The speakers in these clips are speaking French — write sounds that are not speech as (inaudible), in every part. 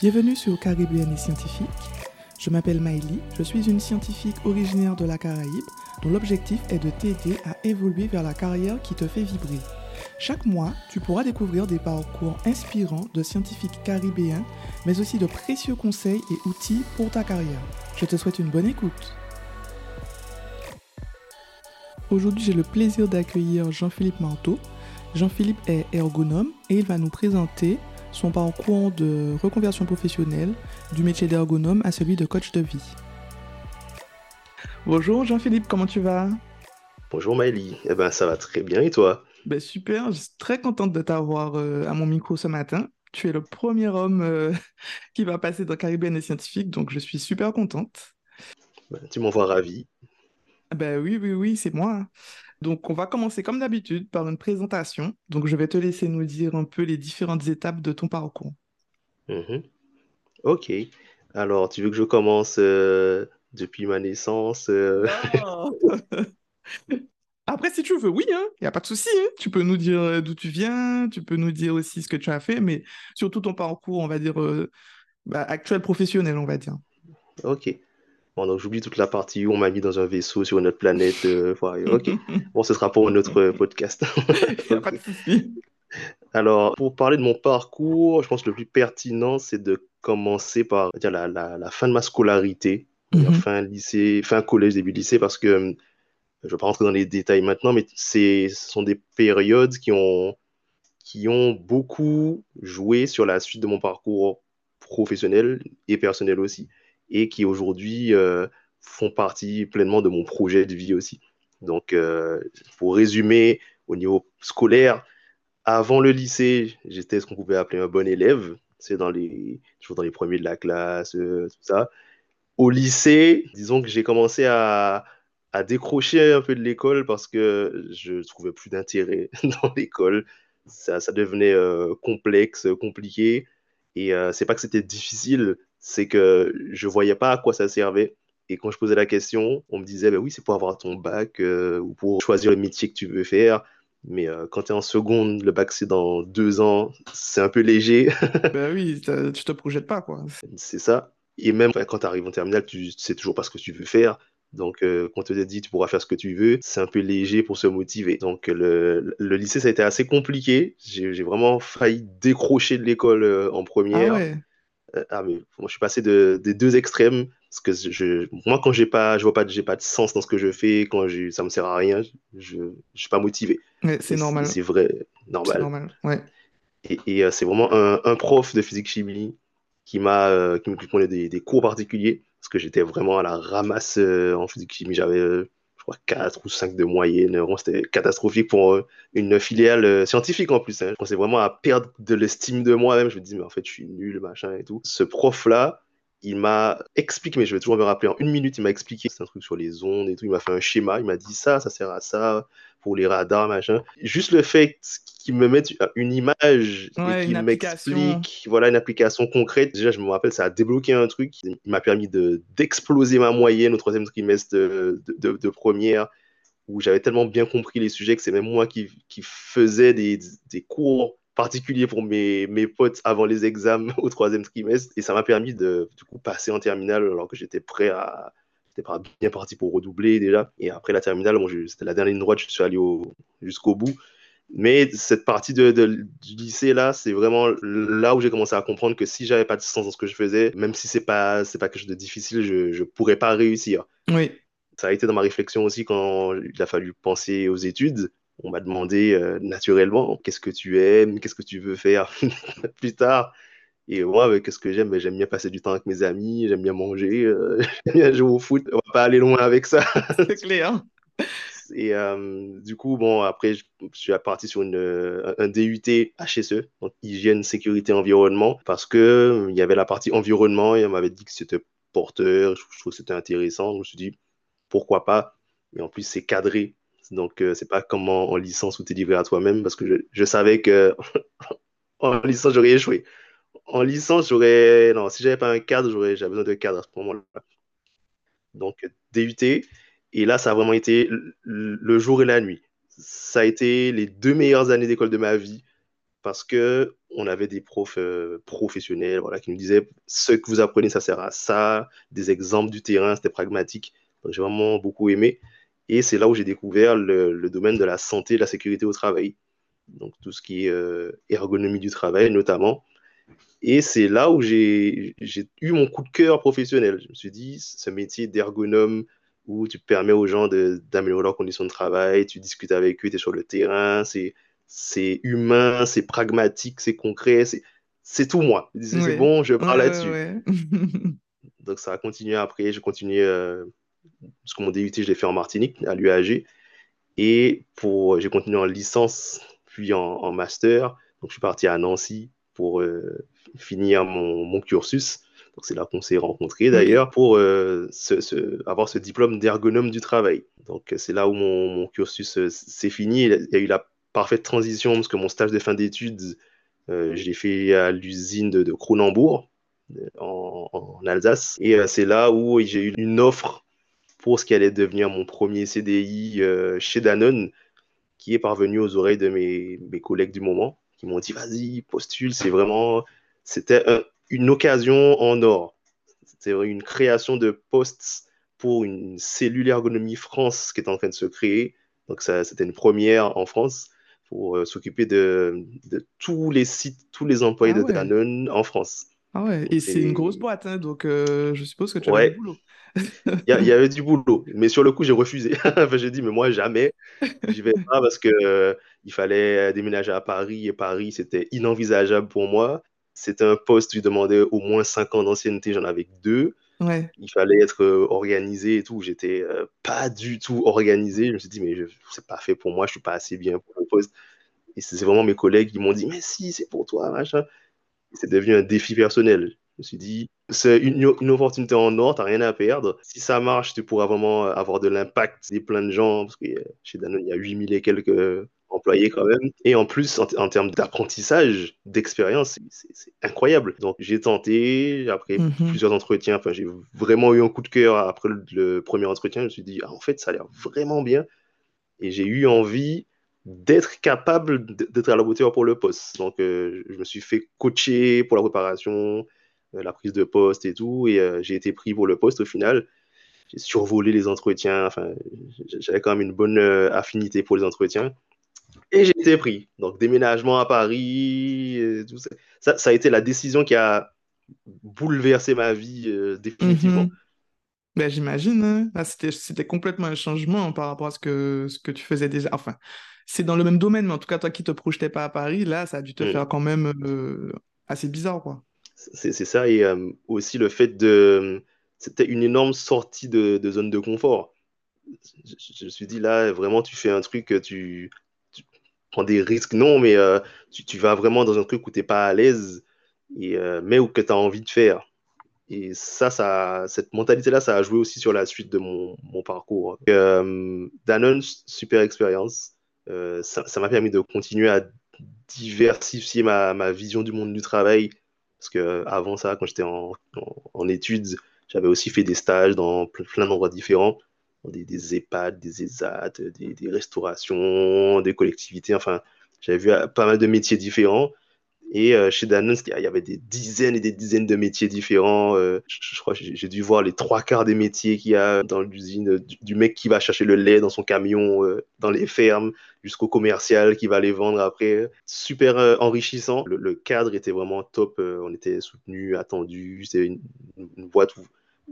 Bienvenue sur Caribéenne et Scientifique. Je m'appelle Maïli, je suis une scientifique originaire de la Caraïbe dont l'objectif est de t'aider à évoluer vers la carrière qui te fait vibrer. Chaque mois, tu pourras découvrir des parcours inspirants de scientifiques caribéens, mais aussi de précieux conseils et outils pour ta carrière. Je te souhaite une bonne écoute. Aujourd'hui, j'ai le plaisir d'accueillir Jean-Philippe Marteau. Jean-Philippe est ergonome et il va nous présenter son parcours de reconversion professionnelle du métier d'ergonome à celui de coach de vie. Bonjour Jean-Philippe, comment tu vas? Bonjour Maëlie, eh ben ça va très bien et toi? Ben, Super, je suis très contente de t'avoir euh, à mon micro ce matin. Tu es le premier homme euh, (laughs) qui va passer dans Caribéenne et Scientifique, donc je suis super contente. Ben, tu m'envoies ravi. Ben oui, oui, oui, c'est moi. Donc, on va commencer comme d'habitude par une présentation. Donc, je vais te laisser nous dire un peu les différentes étapes de ton parcours. Mhm. Ok. Alors, tu veux que je commence euh, depuis ma naissance euh? (laughs) Après, si tu veux, oui, il hein, n'y a pas de souci. Hein. Tu peux nous dire euh, d'où tu viens, tu peux nous dire aussi ce que tu as fait, mais surtout ton parcours, on va dire, bah, actuel professionnel, on va dire. Ok. Bon, donc j'oublie toute la partie où on m'a mis dans un vaisseau sur une autre planète. Euh, (laughs) ok. Bon, ce sera pour un autre podcast. (laughs) (laughs) pas de souci. Alors, pour parler de mon parcours, je pense que le plus pertinent, c'est de commencer par dire, la, la, fin de ma scolarité, mhm. fin lycée, fin collège, début lycée, parce que je ne vais pas rentrer dans les détails maintenant, mais ce sont des périodes qui ont, qui ont beaucoup joué sur la suite de mon parcours professionnel et personnel aussi et qui aujourd'hui euh, font partie pleinement de mon projet de vie aussi. Donc, euh, pour résumer, au niveau scolaire, avant le lycée, j'étais ce qu'on pouvait appeler un bon élève. C'est dans les, toujours dans les premiers de la classe, euh, tout ça. Au lycée, disons que j'ai commencé à, décrocher un peu de l'école parce que je trouvais plus d'intérêt (laughs) dans l'école. Ça, devenait complexe, compliqué. Et c'est pas que c'était difficile, c'est que je voyais pas à quoi ça servait. Et quand je posais la question, on me disait, ben oui, c'est pour avoir ton bac euh, ou pour choisir le métier que tu veux faire. Mais euh, quand tu es en seconde, le bac c'est dans deux ans, c'est un peu léger. (laughs) ben oui, tu te projettes pas, quoi. C'est ça. Et même quand tu arrives en terminale, tu sais toujours pas ce que tu veux faire. Donc, euh, quand on te dit tu pourras faire ce que tu veux, c'est un peu léger pour se motiver. Donc, le, le lycée, ça a été assez compliqué. J'ai vraiment failli décrocher de l'école en première. Ah ouais. Euh, ah, mais moi, je suis passé de, des deux extrêmes. Parce que je, moi, quand j'ai pas, je vois pas, j'ai pas de sens dans ce que je fais, quand ça me sert à rien, je, je suis pas motivé. c'est normal. C'est vrai, normal. C'est normal, ouais. Et, et euh, c'est vraiment un, un, prof de physique chimie qui m'a, euh, qui me prenait des, des, cours particuliers, parce que j'étais vraiment à la ramasse en physique chimie. J'avais 4 ou 5 de moyenne. C'était catastrophique pour euh, une filiale euh, scientifique en plus. Hein. Je pensais vraiment à perdre de l'estime de moi-même. Je me dis, mais en fait, je suis nul, machin et tout. Ce prof-là, il m'a expliqué, mais je vais toujours me rappeler en une minute, il m'a expliqué, c'est un truc sur les ondes et tout, il m'a fait un schéma, il m'a dit ça, ça sert à ça, pour les radars, machin. Juste le fait qu'il me mette une image et qu'il m'explique, voilà, une application concrète, déjà, je me rappelle, ça a débloqué un truc, il m'a permis d'exploser ma moyenne au troisième trimestre de, de, première, où j'avais tellement bien compris les sujets que c'est même moi qui, qui faisais des, des cours particulier pour mes, mes potes avant les examens (laughs) au troisième trimestre. Et ça m'a permis de du coup, passer en terminale alors que j'étais prêt à. J'étais bien parti pour redoubler déjà. Et après la terminale, bon, c'était la dernière ligne droite, je suis allé jusqu'au bout. Mais cette partie de, du lycée là, c'est vraiment là où j'ai commencé à comprendre que si j'avais pas de sens dans ce que je faisais, même si c'est pas c'est pas quelque chose de difficile, je je pourrais pas réussir. Oui. Ça a été dans ma réflexion aussi quand il a fallu penser aux études on m'a demandé euh, naturellement qu'est-ce que tu aimes, qu'est-ce que tu veux faire (laughs) plus tard. Et moi, qu'est-ce que j'aime? Ben, J'aime bien passer du temps avec mes amis, j'aime bien manger, euh, (laughs) j'aime bien jouer au foot. On va pas aller loin avec ça. (laughs) C'est clair. Et euh, du coup, bon, après, je, suis parti sur une, un DUT HSE, donc hygiène, sécurité, environnement, parce que il y avait la partie environnement et on m'avait dit que c'était porteur, je, je trouve que c'était intéressant. Je me suis dit, pourquoi pas? Et en plus, c'est cadré donc, euh, c'est pas comme en, licence où tu es livré à toi-même parce que je, savais que (laughs) en licence, j'aurais échoué. En licence, j'aurais. Non, si j'avais pas un cadre, j'aurais besoin de cadre à ce moment-là. Donc, DUT. Et là, ça a vraiment été le jour et la nuit. Ça a été les deux meilleures années d'école de ma vie. parce que on avait des profs euh, professionnels voilà, qui nous disaient ce que vous apprenez, ça sert à ça, des exemples du terrain, c'était pragmatique. Donc j'ai vraiment beaucoup aimé. Et c'est là où j'ai découvert le, domaine de la santé et de la sécurité au travail. Donc tout ce qui est euh, ergonomie du travail notamment. Et c'est là où j'ai eu mon coup de cœur professionnel. Je me suis dit, ce métier d'ergonome où tu permets aux gens d'améliorer leurs conditions de travail, tu discutes avec eux, tu es sur le terrain, c'est humain, c'est pragmatique, c'est concret, c'est tout moi. C'est bon, je parle là-dessus. (laughs) Donc ça a continué après, j'ai continué, euh, parce que mon DUT, je l'ai fait en Martinique, à l'UAG, et pour, j'ai continué en licence, puis en, master. Donc je suis parti à Nancy pour euh, finir mon, mon cursus. Donc c'est là qu'on s'est rencontrés d'ailleurs pour euh, avoir ce diplôme d'ergonome du travail. Donc c'est là où mon, mon cursus s'est fini. Il y a eu la parfaite transition parce que mon stage de fin d'études, euh, je l'ai fait à l'usine de, Cronenbourg, en, Alsace. Et euh, c'est là où j'ai eu une offre pour ce qui allait devenir mon premier CDI euh, chez Danone, qui est parvenu aux oreilles de mes, mes collègues du moment, qui m'ont dit vas-y, postule, c'est vraiment. C'était une occasion en or. C'était une création de postes pour une cellule ergonomie France qui est en train de se créer. Donc, c'était une première en France pour euh, s'occuper de, de, tous les sites, tous les employés ah de Danone en France. Ah ouais, et c'est une grosse boîte, hein, donc euh, je suppose que tu as du boulot. Il y, y, (laughs) avait du boulot, mais sur le coup, j'ai refusé. (laughs) enfin, j'ai dit, mais moi, jamais, j'y vais pas parce que euh, il fallait déménager à Paris et Paris, c'était inenvisageable pour moi. C'était un poste qui demandait au moins 5 ans d'ancienneté, j'en avais deux. Ouais. Il fallait être organisé et tout. J'étais pas du tout organisé. Je me suis dit, mais c'est pas fait pour moi, je suis pas assez bien pour le poste. Et c'est vraiment mes collègues qui m'ont dit, mais si, c'est pour toi, machin. C'est devenu un défi personnel. Je me suis dit, c'est une, une, opportunité en or, t'as rien à perdre. Si ça marche, tu pourras vraiment avoir de l'impact. C'est plein de gens, parce que chez Danone, il y a 8000 et quelques employés quand même. Et en plus, en, termes d'apprentissage, d'expérience, c'est incroyable. Donc j'ai tenté, après mhm. plusieurs entretiens, enfin j'ai vraiment eu un coup de cœur après le, premier entretien. Je me suis dit, ah, en fait, ça a l'air vraiment bien. Et j'ai eu envie d'être capable d'être à la hauteur pour le poste. Donc, euh, je me suis fait coacher pour la préparation, euh, la prise de poste et tout, et euh, j'ai été pris pour le poste au final. J'ai survolé les entretiens, enfin, j'avais quand même une bonne affinité pour les entretiens. Et j'ai été pris. Donc, déménagement à Paris, tout ça. ça. a été la décision qui a bouleversé ma vie définitivement. Mhm. Ben, j'imagine, hein. ah, c'était complètement un changement par rapport à ce que, ce que tu faisais déjà. Enfin, c'est dans le même domaine, mais en tout cas, toi qui te projetais pas à Paris, là, ça a dû te mm. faire quand même euh, assez bizarre, quoi. C'est ça, et euh, aussi le fait de... C'était une énorme sortie de, zone de confort. Je, me suis dit, là, vraiment, tu fais un truc, tu, tu prends des risques, non, mais euh, tu, vas vraiment dans un truc où tu n'es pas à l'aise, mais où que tu as envie de faire. Et ça, ça cette mentalité-là, ça a joué aussi sur la suite de mon, mon parcours. Danone, super expérience. Euh, ça m'a permis de continuer à diversifier ma, vision du monde du travail. Parce que euh, avant ça, quand j'étais en, études, j'avais aussi fait des stages dans plein, d'endroits différents, des, des, EHPAD, des ESAT, des, des, restaurations, des collectivités. Enfin, j'avais vu euh, pas mal de métiers différents. Et euh, chez Danone, il y avait des dizaines et des dizaines de métiers différents. Euh, je, crois que j'ai dû voir les trois quarts des métiers qu'il y a dans l'usine, du, mec qui va chercher le lait dans son camion, euh, dans les fermes, jusqu'au commercial qui va les vendre après. Super enrichissant. Le, cadre était vraiment top. on était soutenu, attendu. C'était une, une, boîte où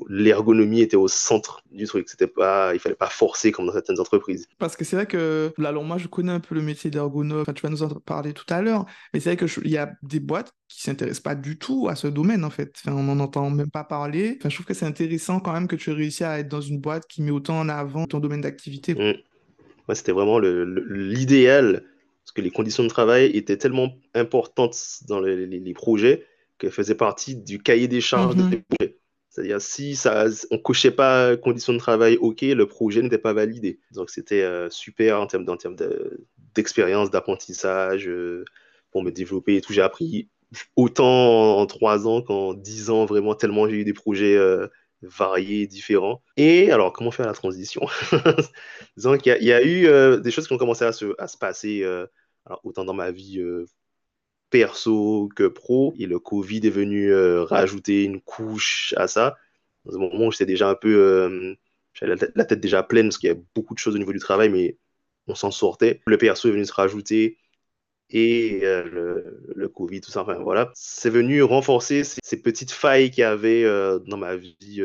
l'ergonomie était au centre du truc. C'était pas, il fallait pas forcer comme dans certaines entreprises. Parce que c'est vrai que, là, alors moi, je connais un peu le métier d'ergonome. tu vas nous en parler tout à l'heure. Mais c'est vrai qu'il y a des boîtes qui s'intéressent pas du tout à ce domaine, en fait. Enfin, on n'en entend même pas parler. Enfin, je trouve que c'est intéressant quand même que tu aies réussi à être dans une boîte qui met autant en avant ton domaine d'activité. Mmh. c'était vraiment l'idéal. Parce que les conditions de travail étaient tellement importantes dans les, les, projets qu'elles faisaient partie du cahier des charges mmh des projets. C'est-à-dire, si ça, on cochait pas conditions de travail OK, le projet n'était pas validé. Donc, c'était euh, super en termes, d'expérience, d'apprentissage, euh, pour me développer et tout. J'ai appris autant en trois ans qu'en dix ans, vraiment, tellement j'ai eu des projets euh, variés, différents. Et alors, comment faire la transition? (laughs) Disons qu'il y, a eu des choses qui ont commencé à se, passer, autant dans ma vie perso que pro. Et le Covid est venu euh, rajouter une couche à ça. Dans un moment j'étais déjà un peu. Euh, j'avais la, tête déjà pleine parce qu'il y a beaucoup de choses au niveau du travail, mais on s'en sortait. Le perso est venu se rajouter et euh, le, Covid, tout ça. Enfin, voilà. C'est venu renforcer ces, petites failles qu'il y avait dans ma vie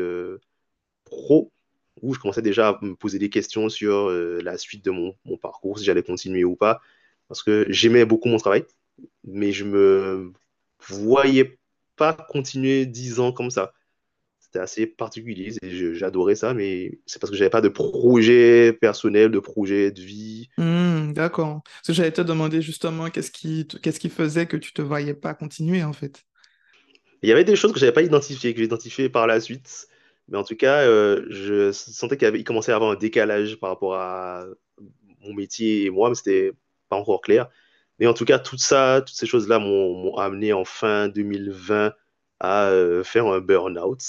pro où je commençais déjà à me poser des questions sur la suite de mon parcours, si j'allais continuer ou pas. Parce que j'aimais beaucoup mon travail mais je me voyais pas continuer dix ans comme ça. C'était assez particulier, j'adorais ça, mais c'est parce que j'avais pas de projet personnel, de projet de vie. Hmm, d'accord. Parce que j'allais te demander justement qu'est-ce qui, qu'est-ce qui faisait que tu te voyais pas continuer en fait. Il y avait des choses que j'avais pas identifiées, que j'ai identifiées par la suite. Mais en tout cas, euh, je sentais qu'il commençait à avoir un décalage par rapport à mon métier et moi, mais c'était pas encore clair. Mais en tout cas, ça, toutes ces choses-là m'ont amené en fin 2020 à euh, faire un burn-out.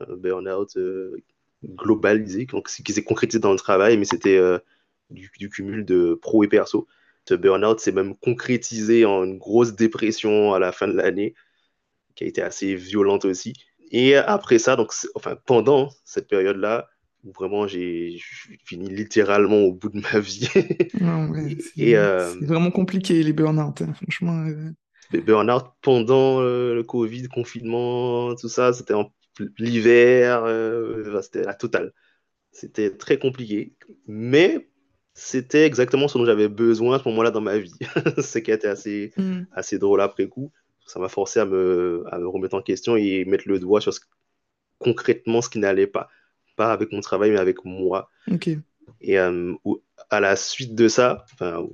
Un burn-out euh, globalisé, qui s'est concrétisé dans le travail, mais c'était euh, du, cumul de pro et perso. Ce burn-out s'est même concrétisé en une grosse dépression à la fin de l'année, qui a été assez violente aussi. Et après ça, donc, enfin, pendant cette période-là, vraiment j'ai fini littéralement au bout de ma vie. (laughs) Euh, c'est vraiment compliqué les burn-out, hein, franchement. Euh. Les burn-out pendant euh, le Covid, confinement, tout ça, c'était en l'hiver, c'était la totale. C'était très compliqué, mais c'était exactement ce dont j'avais besoin à ce moment-là dans ma vie. (laughs) ce qui a été assez, mm. assez drôle après coup. Ça m'a forcé à me, à me remettre en question et mettre le doigt sur concrètement ce qui n'allait pas pas avec mon travail, mais avec moi. Et euh, à la suite de ça,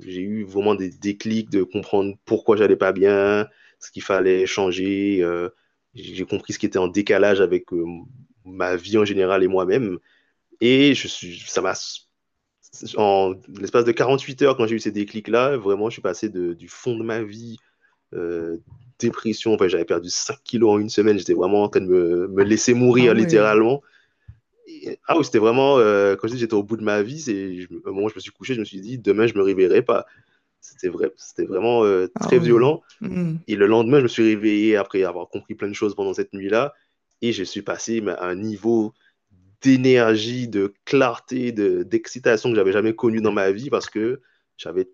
j'ai eu vraiment des déclics de comprendre pourquoi j'allais pas bien, ce qu'il fallait changer. Euh, j'ai compris ce qui était en décalage avec euh, ma vie en général et moi-même. Et je suis, ça m'a, en l'espace de 48 heures, quand j'ai eu ces déclics-là, vraiment, je suis passé de, du fond de ma vie, dépression, enfin, j'avais perdu 5 kilos en une semaine, j'étais vraiment en train de me, me laisser mourir ah littéralement ah oui, c'était vraiment, euh, quand je dis j'étais au bout de ma vie, c'est au moment où je me suis couché, je me suis dit, demain, je me réveillerai pas. C'était vrai, c'était vraiment euh, ah très violent. Mm. Et le lendemain, je me suis réveillé après avoir compris plein de choses pendant cette nuit-là. Et je suis passé à un niveau d'énergie, de clarté, d'excitation que j'avais jamais connu dans ma vie parce que j'avais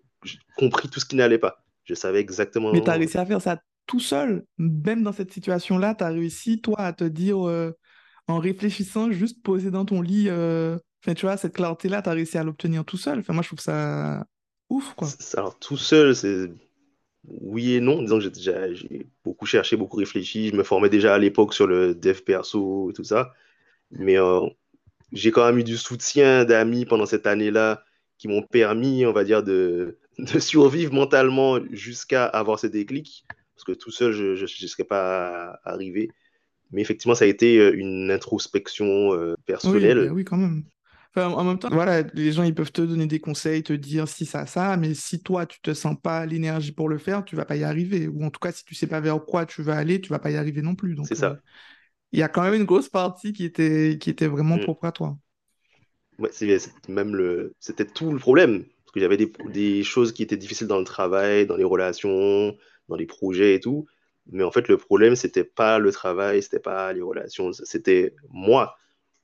compris tout ce qui n'allait pas. Je savais exactement. Mais tu as réussi à faire ça tout seul, même dans cette situation-là, tu as réussi, toi, à te dire. Euh, en réfléchissant, juste posé dans ton lit, euh... enfin, tu vois, cette clarté-là, tu as réussi à l'obtenir tout seul. Enfin, moi, je trouve ça ouf, quoi. Alors, tout seul, c'est oui et non. Disons que j'ai beaucoup cherché, beaucoup réfléchi. Je me formais déjà à l'époque sur le dev perso et tout ça. Mais euh, j'ai quand même eu du soutien d'amis pendant cette année-là qui m'ont permis, on va dire, de, (laughs) de survivre mentalement jusqu'à avoir ce déclic. Parce que tout seul, je ne serais pas arrivé. Mais effectivement, ça a été euh, une introspection euh, personnelle. Oui, bah oui, quand même. en même temps, voilà, les gens, ils peuvent te donner des conseils, te dire si ça, ça, mais si toi, tu te sens pas l'énergie pour le faire, tu vas pas y arriver. Ou en tout cas, si tu sais pas vers quoi tu vas aller, tu vas pas y arriver non plus. C'est ça. Euh, il y a quand même une grosse partie qui était, qui était vraiment mm. propre à toi. Ouais, c'est même le, c'était tout le problème. Parce que j'avais des, des choses qui étaient difficiles dans le travail, dans les relations, dans les projets et tout. Mais en fait, le problème, c'était pas le travail, c'était pas les relations, c'était moi.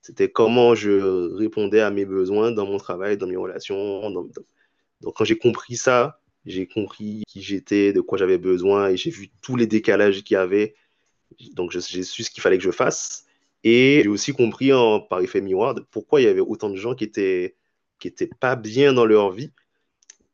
C'était comment je répondais à mes besoins dans mon travail, dans mes relations. Donc, quand j'ai compris ça, j'ai compris qui j'étais, de quoi j'avais besoin, et j'ai vu tous les décalages qu'il y avait. Donc, j'ai su ce qu'il fallait que je fasse. Et j'ai aussi compris, par effet miroir, pourquoi il y avait autant de gens qui étaient, qui étaient pas bien dans leur vie.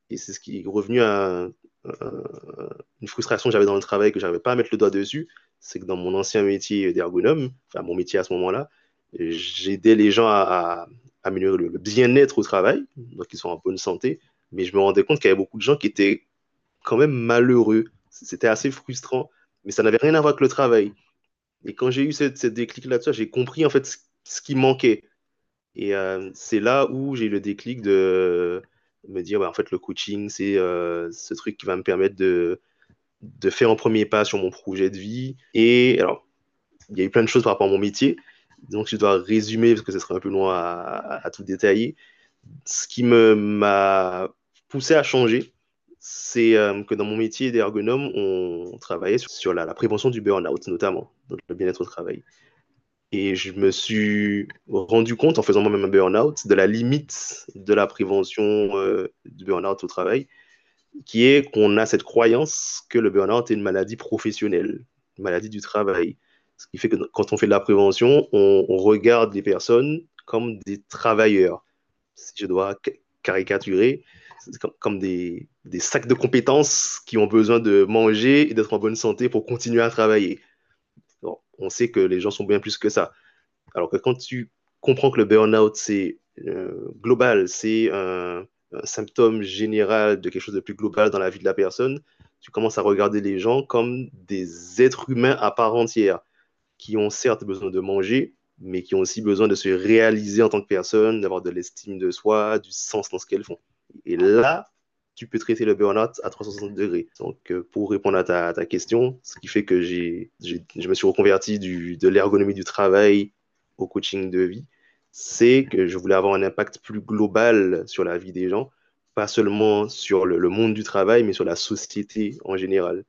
Et c'est ce qui est revenu à une frustration que j'avais dans le travail que j'arrivais pas à mettre le doigt dessus, c'est que dans mon ancien métier d'ergonome, enfin mon métier à ce moment-là, j'aidais les gens à, améliorer le, bien-être au travail, donc ils sont en bonne santé, mais je me rendais compte qu'il y avait beaucoup de gens qui étaient quand même malheureux. C'était assez frustrant, mais ça n'avait rien à voir avec le travail. Et quand j'ai eu cette, déclic là-dessus, j'ai compris en fait ce, qui manquait. Et euh, c'est là où j'ai eu le déclic de me dire, bah, en fait, le coaching, c'est euh, ce truc qui va me permettre de, de faire un premier pas sur mon projet de vie. Et alors, il y a eu plein de choses par rapport à mon métier. Donc, je dois résumer parce que ce serait un peu loin à, tout détailler. Ce qui m'a poussé à changer, c'est euh, que dans mon métier d'ergonome, on travaillait sur, la, prévention du burn-out, notamment, donc le bien-être au travail. Et je me suis rendu compte, en faisant moi-même un burn-out, de la limite de la prévention euh, du burn-out au travail, qui est qu'on a cette croyance que le burn-out est une maladie professionnelle, une maladie du travail. Ce qui fait que quand on fait de la prévention, on, regarde les personnes comme des travailleurs. Si je dois caricaturer, comme, des, sacs de compétences qui ont besoin de manger et d'être en bonne santé pour continuer à travailler. On sait que les gens sont bien plus que ça. Alors que quand tu comprends que le burn-out, c'est euh, global, c'est un, un, symptôme général de quelque chose de plus global dans la vie de la personne, tu commences à regarder les gens comme des êtres humains à part entière, qui ont certes besoin de manger, mais qui ont aussi besoin de se réaliser en tant que personne, d'avoir de l'estime de soi, du sens dans ce qu'elles font. Et là, tu peux traiter le burn-out à 360 degrés. Donc, euh, pour répondre à ta, question, ce qui fait que j'ai, je me suis reconverti de l'ergonomie du travail au coaching de vie, c'est que je voulais avoir un impact plus global sur la vie des gens, pas seulement sur le, monde du travail, mais sur la société en général.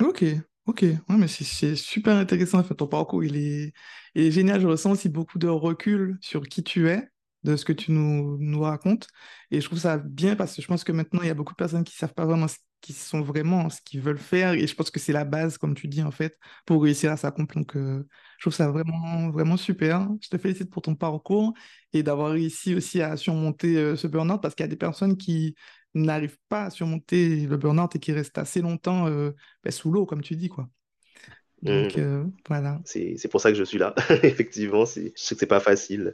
Ok, ok, ouais, mais c'est super intéressant. Ton parcours, il est, il est génial. Je ressens aussi beaucoup de recul sur qui tu es de ce que tu nous, nous racontes. Et je trouve ça bien parce que je pense que maintenant, il y a beaucoup de personnes qui ne savent pas vraiment ce qu'ils sont vraiment, ce qu'ils veulent faire. Et je pense que c'est la base, comme tu dis, en fait, pour réussir à s'accomplir. Donc, euh, je trouve ça vraiment, vraiment super. Je te félicite pour ton parcours et d'avoir réussi aussi à surmonter euh, ce burn-out parce qu'il y a des personnes qui n'arrivent pas à surmonter le burn-out et qui restent assez longtemps euh, ben, sous l'eau, comme tu dis, quoi. Donc, mmh. voilà. C'est pour ça que je suis là. (laughs) Effectivement, je sais que c'est pas facile.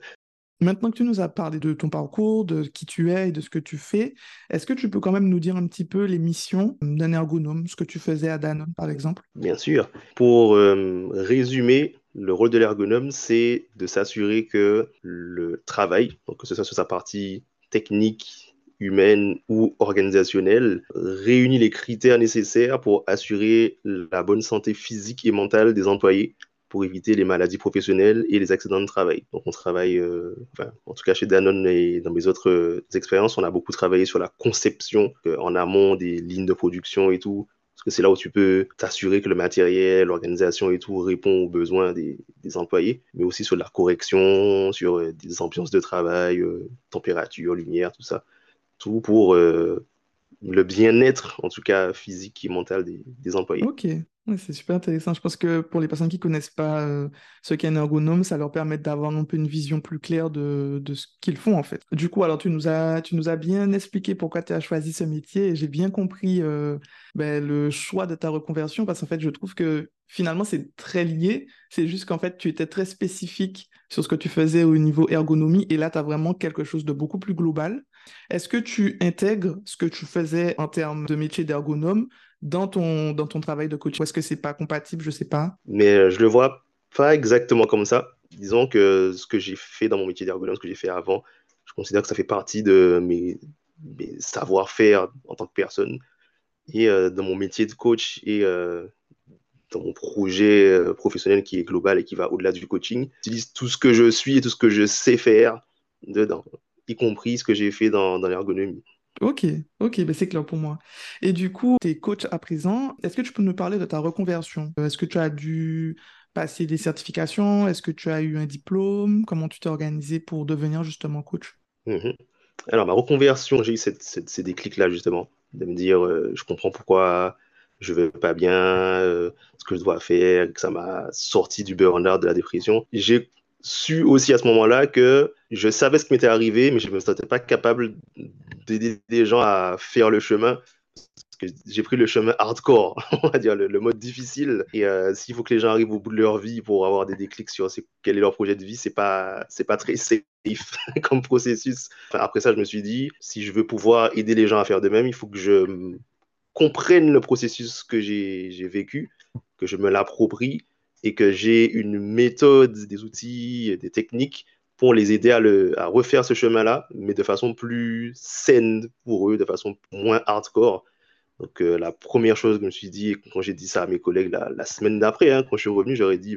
Maintenant que tu nous as parlé de ton parcours, de qui tu es et de ce que tu fais, est-ce que tu peux quand même nous dire un petit peu les missions d'un ergonome, ce que tu faisais à Danone par exemple? Bien sûr. Pour euh, résumer, le rôle de l'ergonome, c'est de s'assurer que le travail, que ce soit sur sa partie technique, humaine ou organisationnelle, réunit les critères nécessaires pour assurer la bonne santé physique et mentale des employés pour éviter les maladies professionnelles et les accidents de travail. Donc on travaille, euh, enfin, en tout cas chez Danone et dans mes autres euh, expériences, on a beaucoup travaillé sur la conception euh, en amont des lignes de production et tout, parce que c'est là où tu peux t'assurer que le matériel, l'organisation et tout répond aux besoins des, employés, mais aussi sur la correction, sur des ambiances de travail, température, lumière, tout ça. Tout pour le bien-être, en tout cas physique et mental des, des employés. Ok, c'est super intéressant. Je pense que pour les personnes qui ne connaissent pas euh, ce qu'est un ergonome, ça leur permet d'avoir un peu une vision plus claire de, ce qu'ils font en fait. Du coup, alors tu nous as, tu nous as bien expliqué pourquoi tu as choisi ce métier et j'ai bien compris euh, ben, le choix de ta reconversion parce qu'en fait, je trouve que finalement, c'est très lié. C'est juste qu'en fait, tu étais très spécifique sur ce que tu faisais au niveau ergonomie et là, tu as vraiment quelque chose de beaucoup plus global. Est-ce que tu intègres ce que tu faisais en termes de métier d'ergonome dans ton, dans ton travail de coach? Ou est-ce que c'est pas compatible? Je sais pas. Mais euh, je le vois pas exactement comme ça. Disons que ce que j'ai fait dans mon métier d'ergonome, ce que j'ai fait avant, je considère que ça fait partie de mes, savoir-faire en tant que personne. Et euh, dans mon métier de coach et euh, dans mon projet professionnel qui est global et qui va au-delà du coaching, j'utilise tout ce que je suis et tout ce que je sais faire dedans, y compris ce que j'ai fait dans, dans l'ergonomie. Ok, ok, ben c'est clair pour moi. Et du coup, tu es coach à présent. Est-ce que tu peux nous parler de ta reconversion? Est-ce que tu as dû passer des certifications? Est-ce que tu as eu un diplôme? Comment tu t'es organisé pour devenir justement coach? Mhm. Alors, ma reconversion, j'ai eu ces déclics-là justement, de me dire, euh, je comprends pourquoi je vais pas bien, euh, ce que je dois faire, que ça m'a sorti du burn-out, de la dépression. J'ai su aussi à ce moment-là que je savais ce qui m'était arrivé, mais je ne me sentais pas capable d'aider des gens à faire le chemin. J'ai pris le chemin hardcore, (laughs) on va dire, le, mode difficile. Et euh, s'il faut que les gens arrivent au bout de leur vie pour avoir des déclics sur quel est leur projet de vie, c'est pas, pas très safe (laughs) comme processus. après ça, je me suis dit, si je veux pouvoir aider les gens à faire de même, il faut que je comprenne le processus que j'ai vécu, que je me l'approprie et que j'ai une méthode, des outils, des techniques pour les aider à, le, à refaire ce chemin-là, mais de façon plus saine pour eux, de façon moins hardcore. Donc euh, la première chose que je me suis dit, quand j'ai dit ça à mes collègues la, semaine d'après, hein, quand je suis revenu, j'aurais dit,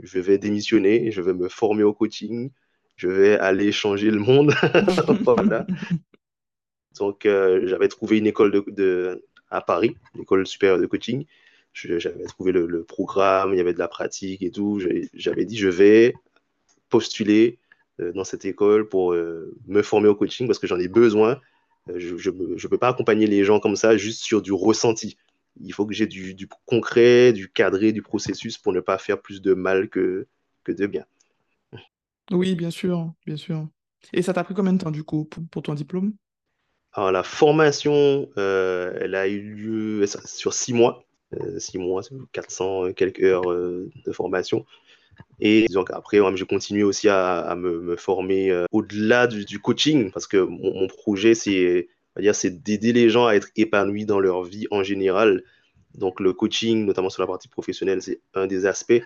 je vais démissionner, je vais me former au coaching, je vais aller changer le monde. (laughs) Donc, j'avais trouvé une école de, à Paris, une école supérieure de coaching. J'avais trouvé le, programme, il y avait de la pratique et tout. J'avais dit, je vais postuler dans cette école pour me former au coaching parce que j'en ai besoin. Je ne peux pas accompagner les gens comme ça juste sur du ressenti. Il faut que j'ai du, du, concret, du cadré, du processus pour ne pas faire plus de mal que, que de bien. Oui, bien sûr, bien sûr. Et ça t'a pris combien de temps du coup pour, ton diplôme? Alors la formation, euh, elle a eu lieu sur six mois. Euh, six mois, 400 quelques heures euh, de formation. Et donc après, j'ai continué aussi à, me, former au-delà du, coaching, parce que mon projet, c'est d'aider les gens à être épanouis dans leur vie en général. Donc le coaching, notamment sur la partie professionnelle, c'est un des aspects,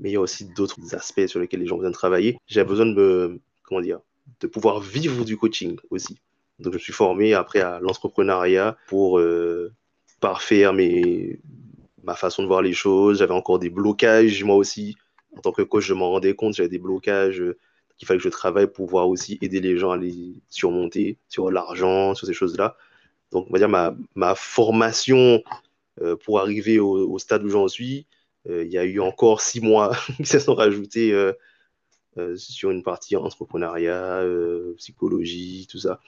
mais il y a aussi d'autres aspects sur lesquels les gens ont besoin de travailler. J'ai besoin de me, comment dire, de pouvoir vivre du coaching aussi. Donc je suis formé après à l'entrepreneuriat pour euh, parfaire ma façon de voir les choses. J'avais encore des blocages, moi aussi. En tant que coach, je m'en rendais compte, j'avais des blocages qu'il fallait que je travaille pour pouvoir aussi aider les gens à les surmonter sur l'argent, sur ces choses-là. Donc, on va dire ma, ma formation euh, pour arriver au, stade où j'en suis, euh, il y a eu encore six mois (laughs) qui se sont rajoutés euh, sur une partie entrepreneuriat, psychologie, tout ça,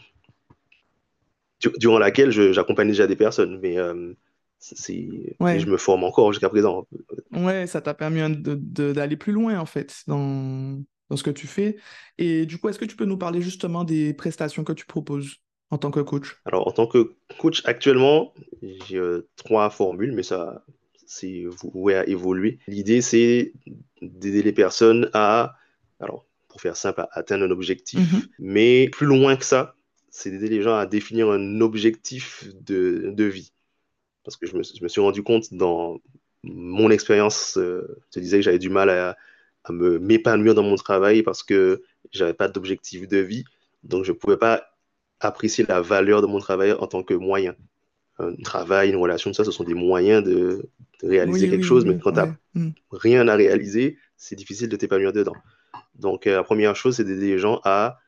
durant laquelle j'accompagne déjà des personnes, mais c'est, je me forme encore jusqu'à présent. Ouais, ça t'a permis d'aller plus loin en fait dans, dans ce que tu fais. Et du coup, est-ce que tu peux nous parler justement des prestations que tu proposes en tant que coach? Alors, en tant que coach, actuellement, j'ai euh, trois formules, mais ça, c'est voué à évoluer. L'idée, c'est d'aider les personnes à, alors, pour faire simple, à atteindre un objectif. Mhm. Mais plus loin que ça, c'est d'aider les gens à définir un objectif de, de vie. Parce que je me, je me, suis rendu compte dans mon expérience, euh, je te disais que j'avais du mal à, à me m'épanouir dans mon travail parce que j'avais pas d'objectif de vie. Donc, je pouvais pas apprécier la valeur de mon travail en tant que moyen. Un travail, une relation, tout ça, ce sont des moyens de, réaliser quelque chose, mais quand tu n'as hmm. rien à réaliser, c'est difficile de t'épanouir dedans. Donc, euh, la première chose, c'est d'aider les gens à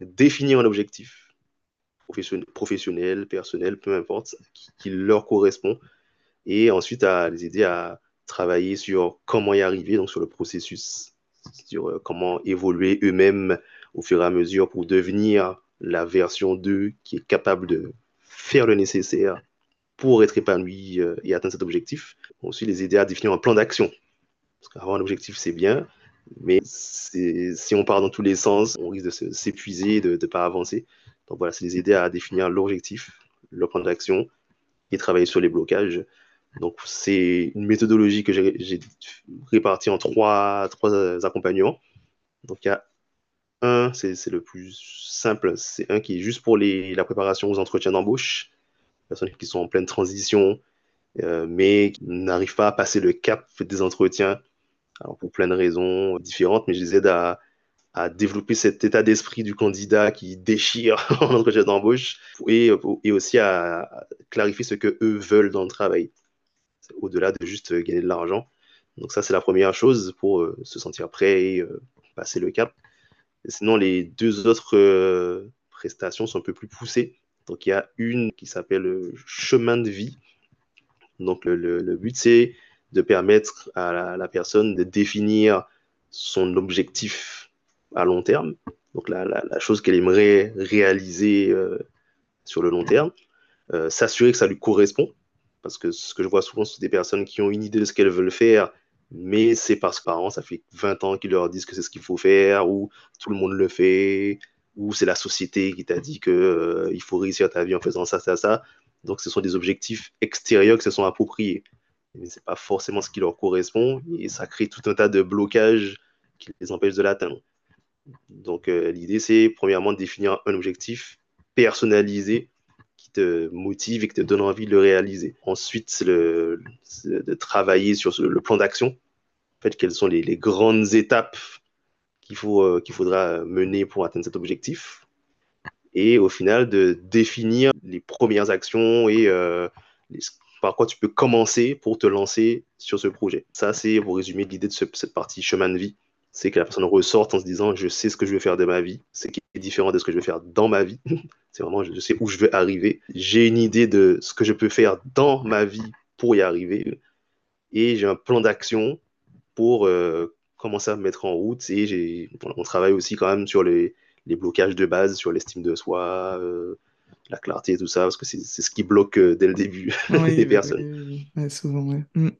définir un objectif professionnel, personnel, peu importe, qui leur correspond, et ensuite à les aider à travailler sur comment y arriver, donc sur le processus, sur euh, comment évoluer eux-mêmes au fur et à mesure pour devenir la version d'eux qui est capable de faire le nécessaire pour être épanoui euh, et atteindre cet objectif. Aussi les aider à définir un plan d'action. Parce qu'avoir un objectif, c'est bien, mais si on part dans tous les sens, on risque de s'épuiser, de ne pas avancer. Donc voilà, c'est les aider à définir l'objectif, leur plan d'action et travailler sur les blocages. Donc, c'est une méthodologie que j'ai répartie en trois, accompagnements. Donc, il y a un, c'est le plus simple, c'est un qui est juste pour les, la préparation aux entretiens d'embauche. Personnes qui sont en pleine transition, euh, mais qui n'arrivent pas à passer le cap des entretiens, pour plein de raisons différentes, mais je les aide à, à développer cet état d'esprit du candidat qui déchire (laughs) en entretien d'embauche et, aussi à clarifier ce que eux veulent dans le travail au-delà de juste gagner de l'argent. Donc ça, c'est la première chose pour euh, se sentir prêt et euh, passer le cap. sinon, les deux autres euh, prestations sont un peu plus poussées. Donc il y a une qui s'appelle chemin de vie. Donc le, but, c'est de permettre à la, personne de définir son objectif à long terme. Donc la, la chose qu'elle aimerait réaliser sur le long terme. S'assurer que ça lui correspond parce que ce que je vois souvent, c'est des personnes qui ont une idée de ce qu'elles veulent faire, mais c'est parce que parents, ça fait 20 ans qu'ils leur disent que c'est ce qu'il faut faire, ou tout le monde le fait, ou c'est la société qui t'a dit qu'il euh, faut réussir ta vie en faisant ça, ça, ça. Donc ce sont des objectifs extérieurs qui se sont appropriés. Mais ce n'est pas forcément ce qui leur correspond, et ça crée tout un tas de blocages qui les empêchent de l'atteindre. Donc euh, l'idée, c'est premièrement de définir un objectif personnalisé te motive et qui te donne envie de le réaliser. Ensuite, c'est de travailler sur le plan d'action. En fait, quelles sont les, grandes étapes euh, qu'il faudra mener pour atteindre cet objectif. Et au final, de définir les premières actions et euh, par quoi tu peux commencer pour te lancer sur ce projet. Ça, c'est pour résumer l'idée de cette partie chemin de vie c'est que la personne ressorte en se disant je sais ce que je vais faire de ma vie, c'est qui est différent de ce que je vais faire dans ma vie. (laughs) c'est vraiment je sais où je veux arriver. J'ai une idée de ce que je peux faire dans ma vie pour y arriver et j'ai un plan d'action pour euh, commencer à me mettre en route. Et j'ai, on travaille aussi quand même sur les, les blocages de base, sur l'estime de soi, euh, la clarté, tout ça, parce que c'est ce qui bloque euh, dès le début (laughs) les personnes. souvent, mm.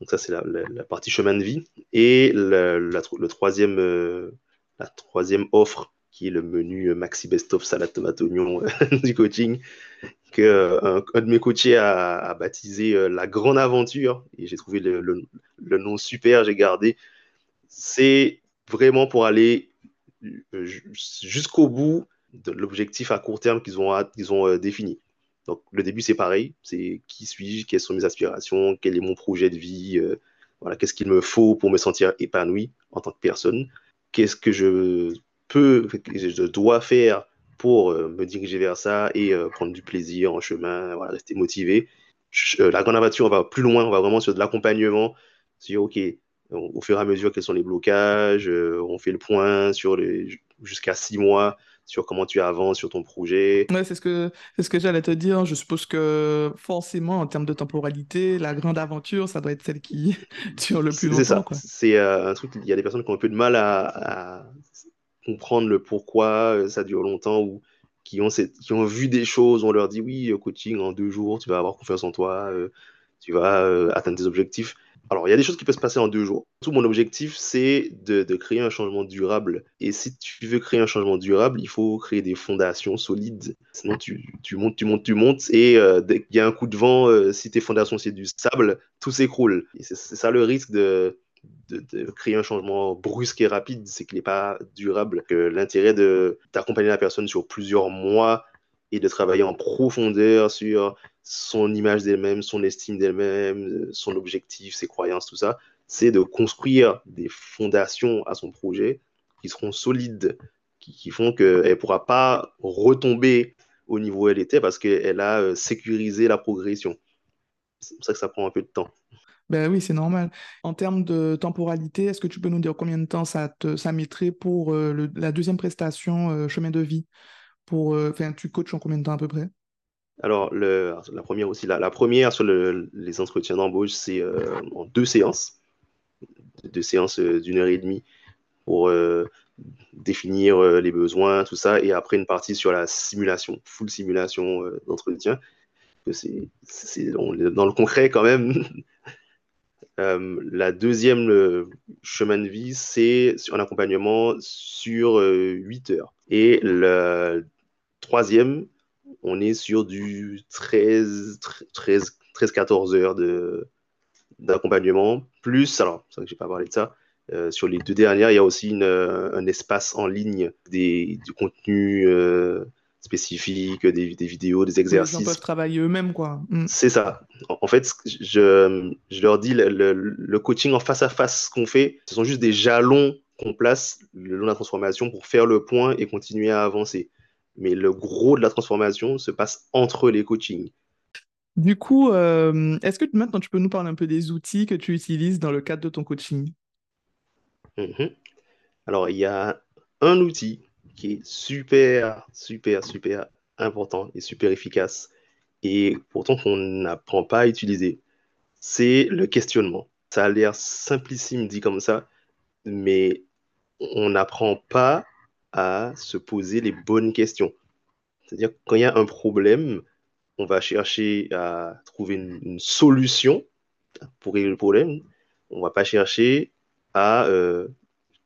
Donc ça, c'est la, partie chemin de vie. Et la, le troisième, euh, la troisième offre, qui est le menu Maxi Best of Salade Tomate Oignon (laughs) du coaching, que un, de mes coachés a, baptisé La Grande Aventure. Et j'ai trouvé le, le, nom super, j'ai gardé. C'est vraiment pour aller jusqu'au bout de l'objectif à court terme qu'ils ont, qu'ils ont euh, défini. Donc le début c'est pareil, c'est qui suis-je, quelles sont mes aspirations, quel est mon projet de vie, euh, voilà, qu'est-ce qu'il me faut pour me sentir épanoui en tant que personne, qu'est-ce que je peux, je dois faire pour euh, me diriger vers ça et prendre du plaisir en chemin, voilà, rester motivé? la grande aventure, on va plus loin, on va vraiment sur de l'accompagnement, sur ok, au fur et à mesure quels sont les blocages, on fait le point sur les jusqu'à six mois sur comment tu avances sur ton projet. Ouais, c'est ce que, c'est ce que j'allais te dire. Je suppose que forcément, en termes de temporalité, la grande aventure, ça doit être celle qui (laughs) dure le plus longtemps. C'est ça. C'est euh, un truc, il y a des personnes qui ont un peu de mal à, comprendre le pourquoi euh, ça dure longtemps ou qui ont, cette, qui ont vu des choses, on leur dit oui, coaching en deux jours, tu vas avoir confiance en toi, euh, tu vas atteindre tes objectifs. Alors, il y a des choses qui peuvent se passer en deux jours. Tout mon objectif, c'est de, créer un changement durable. Et si tu veux créer un changement durable, il faut créer des fondations solides. Sinon, tu, montes, tu montes, tu montes. Et euh, dès qu'il y a un coup de vent, euh, si tes fondations, c'est du sable, tout s'écroule. Et c'est ça le risque de, de, créer un changement brusque et rapide, c'est qu'il n'est pas durable. L'intérêt d'accompagner la personne sur plusieurs mois et de travailler en profondeur sur son image d'elle-même, son estime d'elle-même, son objectif, ses croyances, tout ça, c'est de construire des fondations à son projet qui seront solides, qui, font qu'elle ne pourra pas retomber au niveau où elle était parce qu'elle a euh, sécurisé la progression. C'est pour ça que ça prend un peu de temps. Ben oui, c'est normal. En termes de temporalité, est-ce que tu peux nous dire combien de temps ça, te, ça mettrait pour euh, la deuxième prestation euh, chemin de vie? Pour, enfin, tu coaches en combien de temps à peu près? Alors, le, la première aussi, la, la première sur le, les entretiens d'embauche, c'est euh, en deux séances, deux séances euh, d'une heure et demie pour euh, définir les besoins, tout ça, et après une partie sur la simulation, full simulation d'entretien. C'est dans le concret quand même. (laughs) la deuxième chemin de vie, c'est un accompagnement sur 8 heures. Et le troisième, on est sur du 13, 13, 13 14 heures d'accompagnement, plus, alors, c'est vrai que je n'ai pas parlé de ça, euh, sur les deux dernières, il y a aussi une, un espace en ligne des, du contenu euh, spécifique, des, des, vidéos, des exercices. Ils peuvent travailler eux-mêmes, quoi. Mm. C'est ça. En, fait, je, je, leur dis, le, le, coaching en face à face qu'on fait, ce sont juste des jalons qu'on place le long de la transformation pour faire le point et continuer à avancer mais le gros de la transformation se passe entre les coachings. Du coup, euh, est-ce que maintenant tu peux nous parler un peu des outils que tu utilises dans le cadre de ton coaching? Mhm. Alors, il y a un outil qui est super, super, super important et super efficace, et pourtant qu'on n'apprend pas à utiliser, c'est le questionnement. Ça a l'air simplissime dit comme ça, mais on n'apprend pas à se poser les bonnes questions. C'est-à-dire quand il y a un problème, on va chercher à trouver une, solution pour régler le problème. On ne va pas chercher à euh,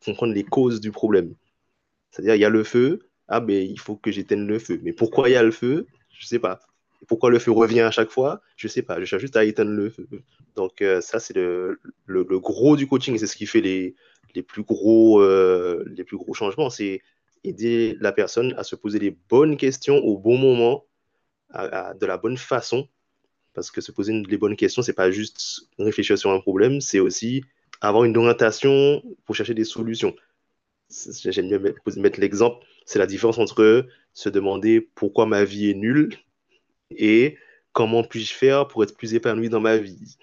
comprendre les causes du problème. C'est-à-dire, il y a le feu, ah ben il faut que j'éteigne le feu. Mais pourquoi il y a le feu? Je ne sais pas. pourquoi le feu revient à chaque fois? Je ne sais pas. Je cherche juste à éteindre le feu. Donc euh, ça, c'est le, gros du coaching. C'est ce qui fait les, les plus gros, euh, les plus gros changements, c'est aider la personne à se poser les bonnes questions au bon moment, de la bonne façon. Parce que se poser les bonnes questions, c'est pas juste réfléchir sur un problème, c'est aussi avoir une orientation pour chercher des solutions. J'aime bien mettre l'exemple, c'est la différence entre se demander pourquoi ma vie est nulle et comment puis-je faire pour être plus épanoui dans ma vie.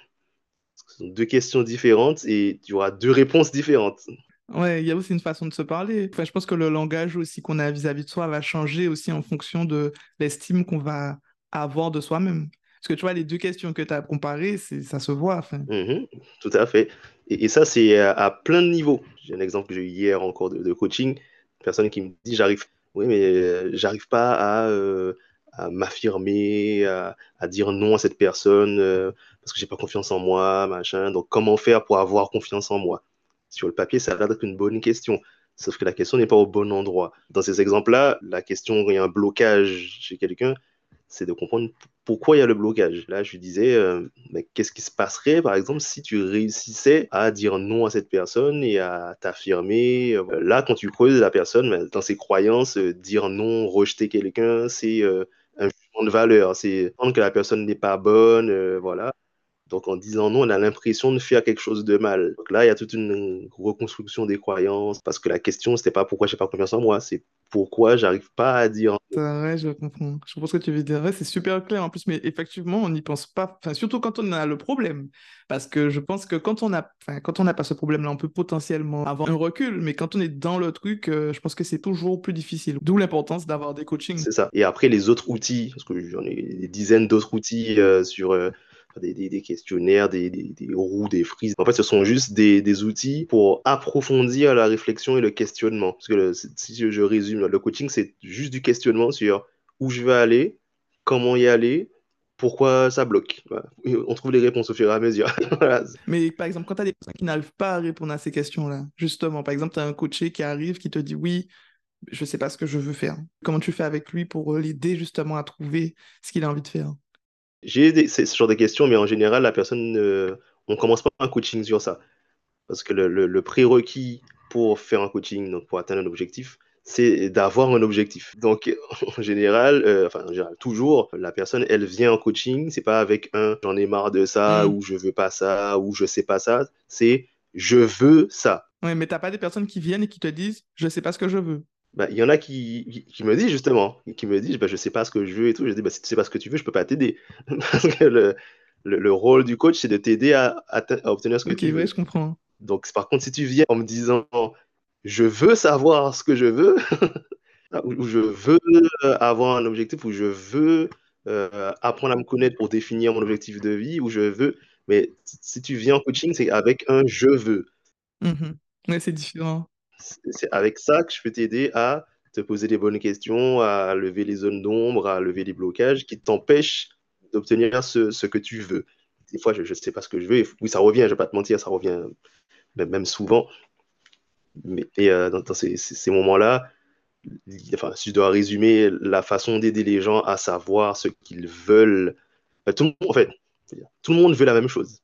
Ce sont deux questions différentes et tu auras deux réponses différentes. Ouais, il y a aussi une façon de se parler. Enfin, je pense que le langage aussi qu'on a vis-à-vis de soi va changer aussi en fonction de l'estime qu'on va avoir de soi-même. Parce que tu vois, les deux questions que tu as comparées, ça se voit. Enfin. Mhm, tout à fait. Et, ça, c'est à, plein de niveaux. J'ai un exemple que j'ai eu hier encore de, coaching. Une personne qui me dit, j'arrive, oui, mais euh, j'arrive pas à, euh, m'affirmer, à, à, dire non à cette personne euh, parce que j'ai pas confiance en moi, machin. Donc, comment faire pour avoir confiance en moi? Sur le papier, ça a l'air d'être une bonne question. Sauf que la question n'est pas au bon endroit. Dans ces exemples-là, la question, il y a un blocage chez quelqu'un, c'est de comprendre pourquoi il y a le blocage. Là, je disais, euh, mais qu'est-ce qui se passerait, par exemple, si tu réussissais à dire non à cette personne et à t'affirmer euh, Là, quand tu creuses la personne, dans ses croyances, euh, dire non, rejeter quelqu'un, c'est un jugement de valeur. C'est prendre que la personne n'est pas bonne, voilà. Donc en disant non, on a l'impression de faire quelque chose de mal. Donc là, il y a toute une reconstruction des croyances parce que la question, c'était pas pourquoi j'ai pas confiance en moi, c'est pourquoi j'arrive pas à dire. Ouais, je comprends. Je pense que tu veux dire. c'est super clair en plus, mais effectivement, on n'y pense pas. Enfin, surtout quand on a le problème, parce que je pense que quand on a, enfin, quand on n'a pas ce problème-là, on peut potentiellement avoir un recul, mais quand on est dans le truc, euh, je pense que c'est toujours plus difficile. D'où l'importance d'avoir des coachings. C'est ça. Et après les autres outils, parce que j'en ai des dizaines d'autres outils euh, sur euh, des, questionnaires, des, roues, des frises. En fait, ce sont juste des, outils pour approfondir la réflexion et le questionnement. Parce que si je, résume, le coaching, c'est juste du questionnement sur où je vais aller, comment y aller, pourquoi ça bloque. On trouve les réponses au fur et à mesure. (laughs) Mais par exemple, quand tu as des personnes qui n'arrivent pas à répondre à ces questions-là, justement, par exemple, tu as un coaché qui arrive, qui te dit oui, je ne sais pas ce que je veux faire. Comment tu fais avec lui pour l'aider justement à trouver ce qu'il a envie de faire? J'ai ce genre de questions, mais en général, la personne, euh, on commence pas un coaching sur ça. Parce que le, prérequis pour faire un coaching, donc pour atteindre un objectif, c'est d'avoir un objectif. Donc, (laughs) en général, euh, enfin, en général, toujours, la personne, elle vient en coaching, c'est pas avec un j'en ai marre de ça, mm. ou je veux pas ça, ou je sais pas ça, c'est je veux ça. Oui, mais t'as pas des personnes qui viennent et qui te disent je sais pas ce que je veux. Bah, il y en a qui, qui, me disent justement, qui me disent, bah, je sais pas ce que je veux et tout. Je dis, bah, si tu sais pas ce que tu veux, je peux pas t'aider. (laughs) Parce que le, le, rôle du coach, c'est de t'aider à, à, obtenir ce que tu veux. je comprends. Donc, par contre, si tu viens en me disant, je veux savoir ce que je veux, (laughs) ou je veux avoir un objectif, ou je veux euh, apprendre à me connaître pour définir mon objectif de vie, ou je veux. Mais si tu viens en coaching, c'est avec un je veux. Mmh mais c'est différent c'est avec ça que je peux t'aider à te poser les bonnes questions, à lever les zones d'ombre, à lever les blocages qui t'empêchent d'obtenir ce, que tu veux. Des fois, je ne sais pas ce que je veux. Et oui, ça revient, je ne vais pas te mentir, ça revient même, souvent. Mais euh, dans, ces, moments-là, enfin, si je dois résumer la façon d'aider les gens à savoir ce qu'ils veulent, bah, tout, en fait, tout le monde veut la même chose.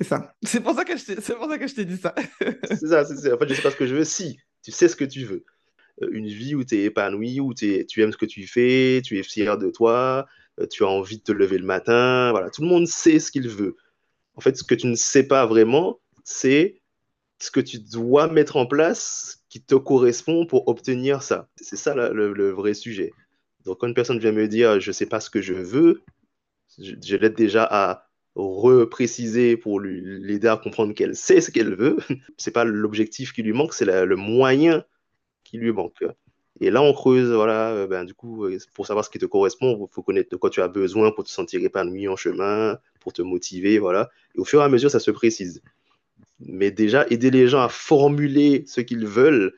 C'est ça. C'est pour ça que je t'ai dit (laughs) ça. c'est ça, c'est En fait, je sais pas ce que je veux. Si, tu sais ce que tu veux. Euh, une vie où tu es épanoui, où es, tu aimes ce que tu fais, tu es fier de toi, euh, tu as envie de te lever le matin. Voilà, tout le monde sait ce qu'il veut. En fait, ce que tu ne sais pas vraiment, c'est ce que tu dois mettre en place qui te correspond pour obtenir ça. C'est ça le, vrai sujet. Donc, quand une personne vient me dire je ne sais pas ce que je veux, je l'aide déjà à repréciser pour l'aider à comprendre qu'elle sait ce qu'elle veut. (laughs) c'est pas l'objectif qui lui manque, c'est le moyen qui lui manque. Et là, on creuse, voilà, euh, ben, du coup, euh, pour savoir ce qui te correspond, il faut connaître de quoi tu as besoin pour te sentir épanoui en chemin, pour te motiver, voilà. Et au fur et à mesure, ça se précise. Mais déjà, aider les gens à formuler ce qu'ils veulent,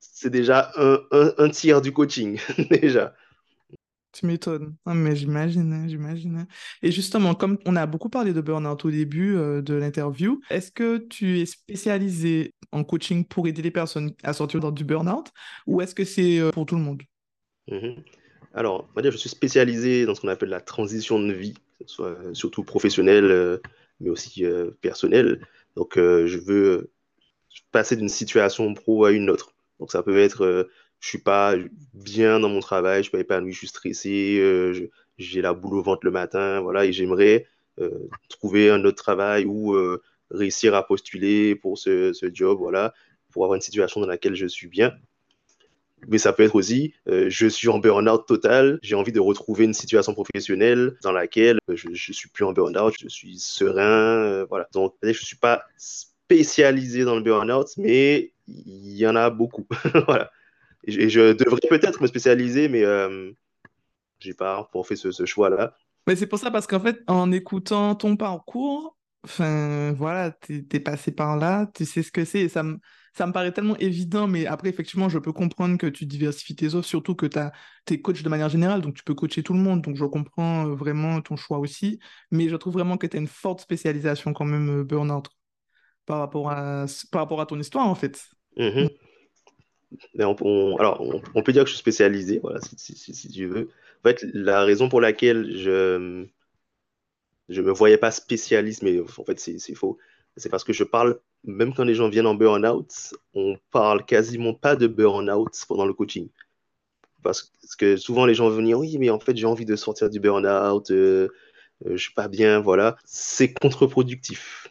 c'est déjà un, un tiers du coaching, (laughs) déjà. Tu m'étonnes. Ah, mais j'imagine, hein, j'imagine. Hein. Et justement, comme on a beaucoup parlé de burn-out au début euh, de l'interview, est-ce que tu es spécialisé en coaching pour aider les personnes à sortir du burn-out ou est-ce que c'est euh, pour tout le monde? Mm-hmm. Alors, on je suis spécialisé dans ce qu'on appelle la transition de vie, soit, euh, surtout professionnelle, mais aussi personnelle. Donc, je veux passer d'une situation pro à une autre. Donc, ça peut être je suis pas bien dans mon travail, je suis pas épanoui, je suis stressé, euh, j'ai la boule au ventre le matin, voilà, et j'aimerais euh, trouver un autre travail ou euh, réussir à postuler pour ce, job, voilà, pour avoir une situation dans laquelle je suis bien. Mais ça peut être aussi, je suis en burn-out total, j'ai envie de retrouver une situation professionnelle dans laquelle je, ne suis plus en burn-out, je suis serein, voilà. Donc, je suis pas spécialisé dans le burn-out, mais il y en a beaucoup. (laughs) Et je, devrais peut-être me spécialiser, mais euh, j'ai pas pour faire ce, ce choix-là. Mais c'est pour ça, parce qu'en fait, en écoutant ton parcours, enfin, voilà, t'es es passé par là, tu sais ce que c'est, et ça me, ça me paraît tellement évident, mais après, effectivement, je peux comprendre que tu diversifies tes offres, surtout que tu es coach de manière générale, donc tu peux coacher tout le monde, donc je comprends euh, vraiment ton choix aussi, mais je trouve vraiment que tu as une forte spécialisation quand même, euh, burn-out, par rapport à, par rapport à ton histoire, en fait. Mm-hmm. On, alors, on, peut dire que je suis spécialisé, voilà, si, tu veux. En fait, la raison pour laquelle je je me voyais pas spécialiste, mais en fait, c'est faux. C'est parce que je parle, même quand les gens viennent en burn-out, on parle quasiment pas de burn-out pendant le coaching. Parce que souvent, les gens vont venir, oui, mais en fait, j'ai envie de sortir du burn-out, euh, euh, je suis pas bien, voilà. C'est contre-productif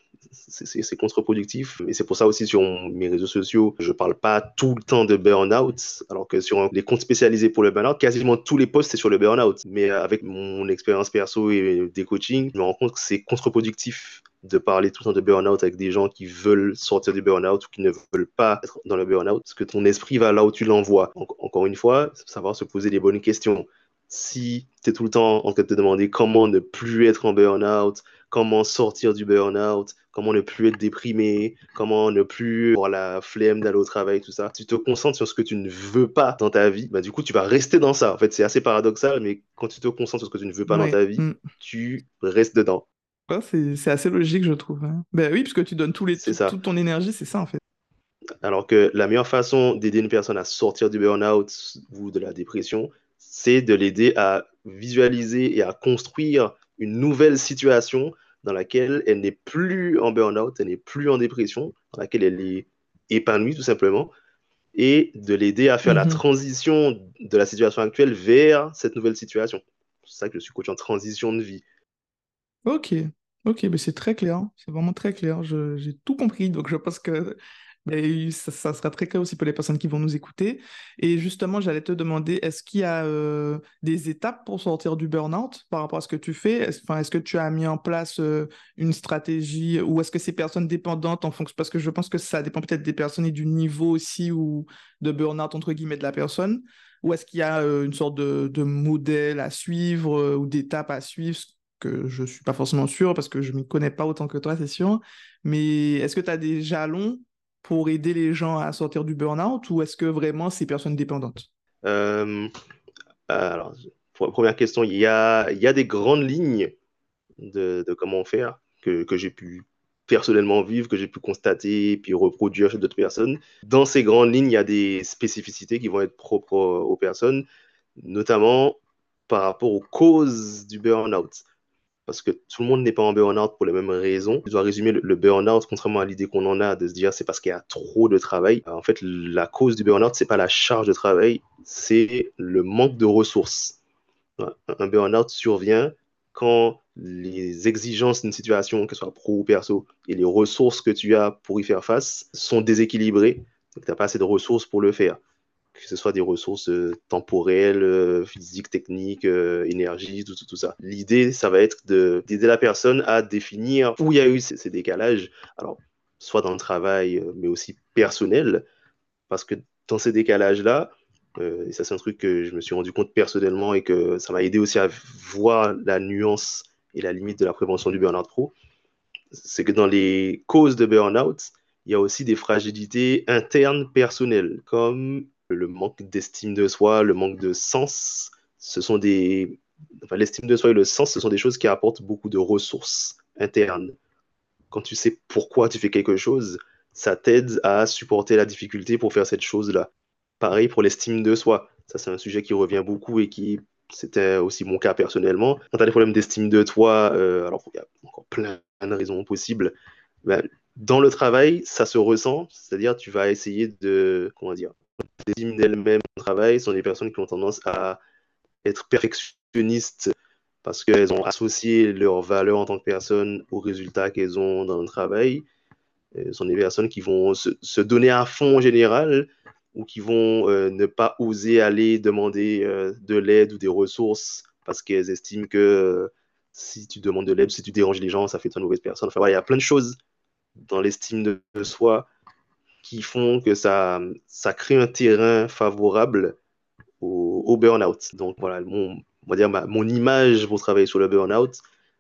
c'est contre-productif. Et c'est pour ça aussi sur mes réseaux sociaux, je parle pas tout le temps de burn-out, alors que sur les comptes spécialisés pour le burn-out, quasiment tous les posts c'est sur le burn-out. Mais avec mon expérience perso et des coachings, je me rends compte que c'est contre-productif de parler tout le temps de burn-out avec des gens qui veulent sortir du burn-out ou qui ne veulent pas être dans le burn-out, parce que ton esprit va là où tu l'envoies. encore une fois, savoir se poser les bonnes questions. Si tu es tout le temps en train de te demander comment ne plus être en burn-out, comment sortir du burn-out, comment ne plus être déprimé, comment ne plus avoir la flemme d'aller au travail, tout ça. Tu te concentres sur ce que tu ne veux pas dans ta vie, bah, du coup, tu vas rester dans ça. En fait, c'est assez paradoxal, mais quand tu te concentres sur ce que tu ne veux pas dans ta vie, mm. tu restes dedans. c'est assez logique, je trouve. Hein. Ben oui, puisque tu donnes tous les, toute ton énergie, c'est ça, en fait. Alors que la meilleure façon d'aider une personne à sortir du burn-out ou de la dépression, c'est de l'aider à visualiser et à construire une nouvelle situation dans laquelle elle n'est plus en burn-out, elle n'est plus en dépression, dans laquelle elle est épanouie tout simplement, et de l'aider à faire la mhm. transition de la situation actuelle vers cette nouvelle situation. C'est ça que je suis coach en transition de vie. Ok, ok, mais c'est très clair, c'est vraiment très clair, j'ai tout compris, donc je pense que ça, sera très clair aussi pour les personnes qui vont nous écouter. Et justement, j'allais te demander, est-ce qu'il y a euh, des étapes pour sortir du burn-out par rapport à ce que tu fais? Est-ce est que tu as mis en place euh, une stratégie ou est-ce que ces personnes dépendantes en fonction Parce que je pense que ça dépend peut-être des personnes et du niveau aussi ou de burn-out, entre guillemets, de la personne. Ou est-ce qu'il y a euh, une sorte de, de, modèle à suivre ou d'étapes à suivre? Que je ne suis pas forcément sûr parce que je ne m'y connais pas autant que toi, c'est sûr. Mais est-ce que tu as des jalons pour aider les gens à sortir du burn-out ou est-ce que vraiment c'est personnes dépendantes? Euh, Alors, première question, il y a, y a des grandes lignes de, de comment faire que, que j'ai pu personnellement vivre, que j'ai pu constater puis reproduire chez d'autres personnes. Dans ces grandes lignes, il y a des spécificités qui vont être propres aux personnes, notamment par rapport aux causes du burn-out parce que tout le monde n'est pas en burn-out pour les mêmes raisons. Je dois résumer le, burn-out, contrairement à l'idée qu'on en a de se dire c'est parce qu'il y a trop de travail. En fait, la cause du burn-out, c'est pas la charge de travail, c'est le manque de ressources. Un burn-out survient quand les exigences d'une situation, que ce soit pro ou perso, et les ressources que tu as pour y faire face sont déséquilibrées. Donc, tu n'as pas assez de ressources pour le faire que ce soit des ressources euh, temporelles, euh, physiques, techniques, euh, énergie, tout, ça. L'idée, ça va être d'aider la personne à définir où il y a eu ces, décalages. Alors, soit dans le travail, mais aussi personnel, parce que dans ces décalages-là, et ça c'est un truc que je me suis rendu compte personnellement et que ça m'a aidé aussi à voir la nuance et la limite de la prévention du burn-out pro, c'est que dans les causes de burn-out, il y a aussi des fragilités internes personnelles, comme le manque d'estime de soi, le manque de sens, ce sont des. L'estime de soi et le sens, ce sont des choses qui apportent beaucoup de ressources internes. Quand tu sais pourquoi tu fais quelque chose, ça t'aide à supporter la difficulté pour faire cette chose-là. Pareil pour l'estime de soi. Ça, c'est un sujet qui revient beaucoup et qui, c'était aussi mon cas personnellement. Quand tu as des problèmes d'estime de toi, euh, alors il y a encore plein de raisons possibles, ben, dans le travail, ça se ressent, c'est-à-dire tu vas essayer de, comment dire, estiment d'elles-mêmes au travail sont des personnes qui ont tendance à être perfectionnistes parce qu'elles ont associé leur valeur en tant que personne aux résultats qu'elles ont dans le travail. Ce sont des personnes qui vont se, donner à fond en général ou qui vont euh, ne pas oser aller demander euh, de l'aide ou des ressources parce qu'elles estiment que euh, si tu demandes de l'aide, si tu déranges les gens, ça fait de toi une mauvaise personne. Enfin, voilà, il y a plein de choses dans l'estime de, soi qui font que ça, ça crée un terrain favorable au, burn-out. Donc voilà, mon, mon image pour travailler sur le burn-out,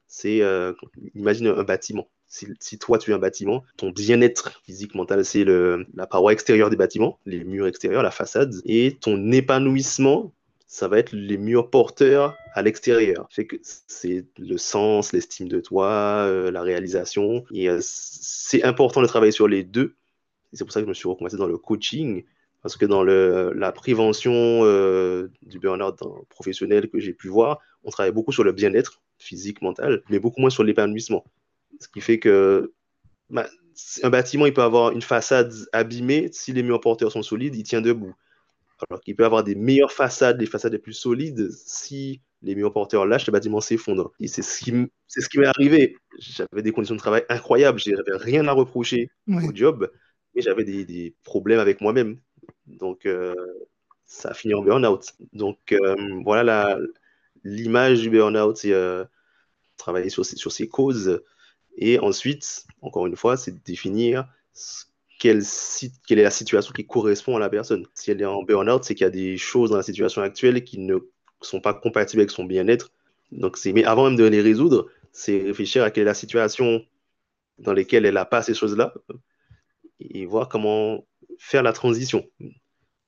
c'est, euh, imagine un bâtiment. Si, toi tu es un bâtiment, ton bien-être physique, mental, c'est la paroi extérieure des bâtiments, les murs extérieurs, la façade, et ton épanouissement, ça va être les murs porteurs à l'extérieur. C'est le sens, l'estime de toi, euh, la réalisation. Et euh, c'est important de travailler sur les deux. C'est pour ça que je me suis recommencé dans le coaching. Parce que dans le, la prévention euh, du burn-out professionnel que j'ai pu voir, on travaille beaucoup sur le bien-être physique, mental, mais beaucoup moins sur l'épanouissement. Ce qui fait que bah, un bâtiment, il peut avoir une façade abîmée. Si les murs porteurs sont solides, il tient debout. Alors qu'il peut avoir des meilleures façades, des façades les plus solides. Si les murs porteurs lâchent, le bâtiment s'effondre. Et c'est ce qui, c'est ce qui m'est arrivé. J'avais des conditions de travail incroyables. J'avais rien à reprocher au job, mais j'avais des, des, problèmes avec moi-même. Donc, euh, ça a fini en burn-out. Donc, euh, voilà l'image du burn-out, c'est euh, travailler sur, sur ses causes. Et ensuite, encore une fois, c'est définir quelle, quelle est la situation qui correspond à la personne. Si elle est en burn-out, c'est qu'il y a des choses dans la situation actuelle qui ne sont pas compatibles avec son bien-être. Donc, mais avant même de les résoudre, c'est réfléchir à quelle est la situation dans laquelle elle n'a pas ces choses-là et voir comment faire la transition.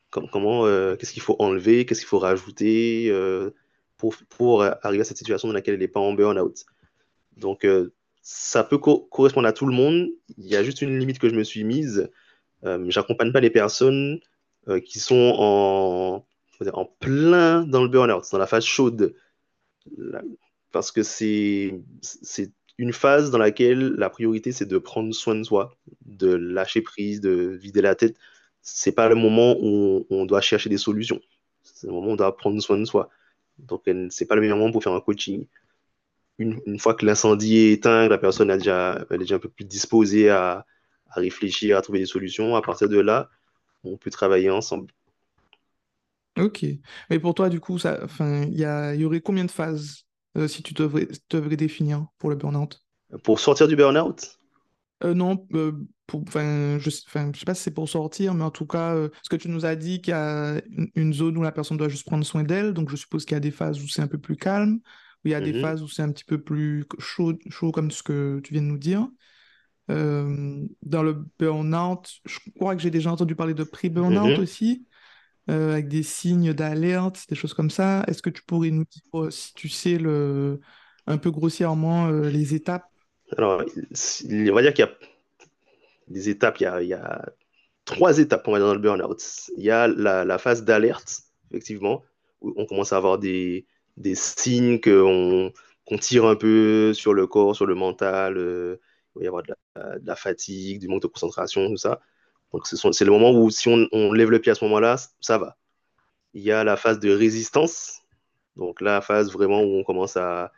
comment, euh, qu'est-ce qu'il faut enlever, qu'est-ce qu'il faut rajouter euh, pour, pour arriver à cette situation dans laquelle elle n'est pas en burn-out. Donc, euh, ça peut correspondre à tout le monde. Il y a juste une limite que je me suis mise. J'accompagne pas les personnes qui sont en, en plein dans le burn-out, dans la phase chaude. Parce que c'est une phase dans laquelle la priorité, c'est de prendre soin de soi, de lâcher prise, de vider la tête. C'est pas le moment où on, doit chercher des solutions. C'est le moment où on doit prendre soin de soi. Donc, c'est pas le meilleur moment pour faire un coaching une, fois que l'incendie est éteint, la personne est déjà un peu plus disposée à, réfléchir, à trouver des solutions. À partir de là, on peut travailler ensemble. Ok. Mais pour toi, du coup, il y aurait combien de phases euh, si tu devrais, devrais définir pour le burn-out Pour sortir du burn-out? Euh, Non, euh, pour, je ne sais pas si c'est pour sortir, mais en tout cas, ce que tu nous as dit qu'il y a une, zone où la personne doit juste prendre soin d'elle, donc je suppose qu'il y a des phases où c'est un peu plus calme il y a des mhm. phases où c'est un petit peu plus chaud, chaud comme ce que tu viens de nous dire. Euh, dans le burn-out, je crois que j'ai déjà entendu parler de pré-burn-out mhm. aussi, euh, avec des signes d'alerte, des choses comme ça. Est-ce que tu pourrais nous dire euh, si tu sais le, un peu grossièrement les étapes? Alors, on va dire qu'il y a des étapes, il y a, trois étapes on va dans le burn-out. Il y a la, phase d'alerte, effectivement, où on commence à avoir des, des signes qu'on tire un peu sur le corps, sur le mental. Euh, il va y avoir de la, fatigue, du manque de concentration, tout ça. Donc, c'est le moment où, si on, lève le pied à ce moment-là, ça va. Il y a la phase de résistance. Donc, la phase vraiment où on commence à,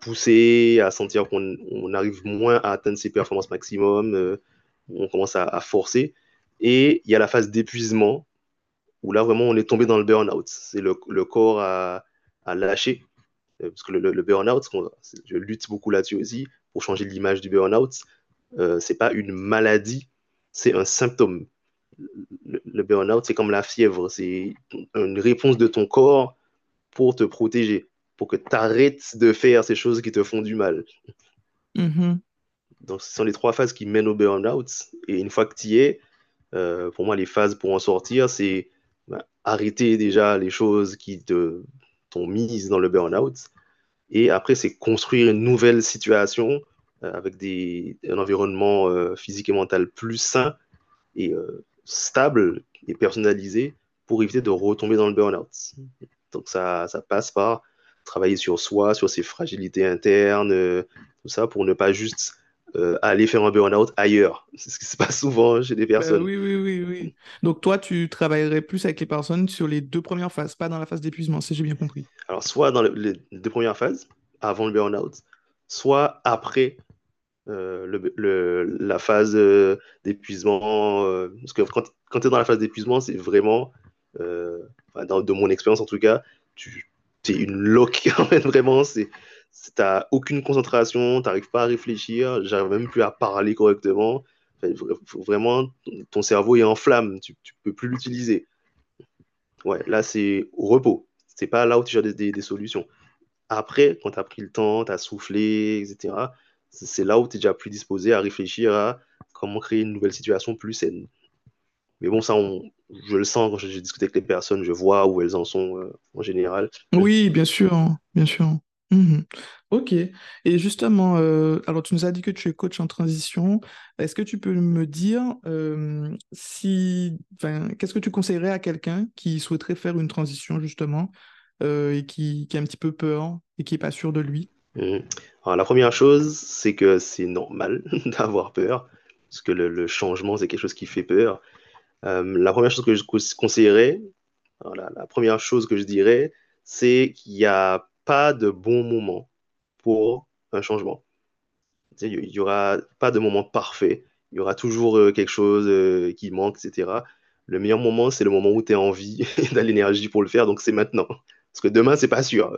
pousser, à sentir qu'on arrive moins à atteindre ses performances maximum, euh, on commence à, forcer. Et il y a la phase d'épuisement, où là, vraiment, on est tombé dans le burn-out. C'est le, corps à, à lâcher. Euh, parce que le, le burn-out, je lutte beaucoup là-dessus aussi pour changer l'image du burn-out. Euh, c'est pas une maladie, c'est un symptôme. Le, burn-out, c'est comme la fièvre, c'est une réponse de ton corps pour te protéger, pour que tu arrêtes de faire ces choses qui te font du mal. Mm-hmm. Donc, ce sont les trois phases qui mènent au burn-out. Et une fois que tu y es, euh, pour moi, les phases pour en sortir, c'est bah, arrêter déjà les choses qui te mise dans le burn-out. Et après, c'est construire une nouvelle situation avec des, un environnement euh, physique et mental plus sain et euh, stable et personnalisé pour éviter de retomber dans le burn-out. Donc ça, ça passe par travailler sur soi, sur ses fragilités internes, tout ça, pour ne pas juste euh, aller faire un burn-out ailleurs. (laughs) C'est ce qui se passe souvent chez des ben personnes. oui, oui, oui, oui. Donc toi, tu travaillerais plus avec les personnes sur les deux premières phases, pas dans la phase d'épuisement, si j'ai bien compris. Alors, soit dans les deux premières phases, avant le burn-out, soit après euh, la phase euh, d'épuisement. parce que quand, tu es dans la phase d'épuisement, c'est vraiment, dans, de mon expérience en tout cas, tu es une loque, (laughs) en fait, vraiment, c'est t'as aucune concentration, t'arrives pas à réfléchir, j'arrive même plus à parler correctement. vraiment, ton cerveau est en flamme, tu, tu peux plus l'utiliser. Ouais, là, c'est au repos. C'est pas là où tu as des, des, solutions. Après, quand tu as pris le temps, tu as soufflé, etc., c'est là où tu es déjà plus disposé à réfléchir à comment créer une nouvelle situation plus saine. Mais bon, ça, je le sens quand j'ai discuté avec les personnes, je vois où elles en sont euh, en général. Oui, bien sûr, bien sûr. Mhm. Ok. Et justement, euh, alors tu nous as dit que tu es coach en transition. Est-ce que tu peux me dire euh, si, qu'est-ce que tu conseillerais à quelqu'un qui souhaiterait faire une transition justement et qui, qui a un petit peu peur et qui n'est pas sûr de lui? Mhm. La première chose, c'est que c'est normal (laughs) d'avoir peur, parce que le changement, c'est quelque chose qui fait peur. Euh, la première chose que je conseillerais, la première chose que je dirais, c'est qu'il n'y a pas de bon moment pour un changement. Il n'y aura pas de moment parfait. Il y aura toujours euh, quelque chose euh, qui manque, etc. Le meilleur moment, c'est le moment où tu as envie (laughs) et de l'énergie pour le faire. Donc, c'est maintenant. Parce que demain, c'est pas sûr.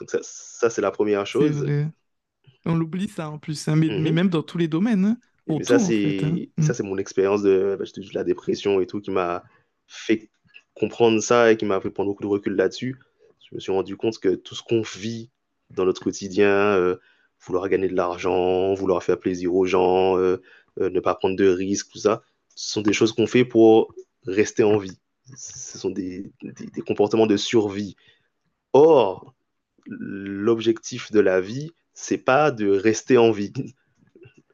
Donc, ça, c'est la première chose. On l'oublie, ça, en plus. Hein, mais, mais, mhm. même dans tous les domaines. Hein. Mais ça, c'est hein. ça, mm. c'est mon expérience de, bah, de, la dépression et tout qui m'a fait comprendre ça et qui m'a fait prendre beaucoup de recul là-dessus. Je me suis rendu compte que tout ce qu'on vit dans notre quotidien, euh, vouloir gagner de l'argent, vouloir faire plaisir aux gens, euh, euh, ne pas prendre de risques, tout ça, ce sont des choses qu'on fait pour rester en vie. Ce sont des, des, des comportements de survie. Or, l'objectif de la vie, c'est pas de rester en vie (laughs)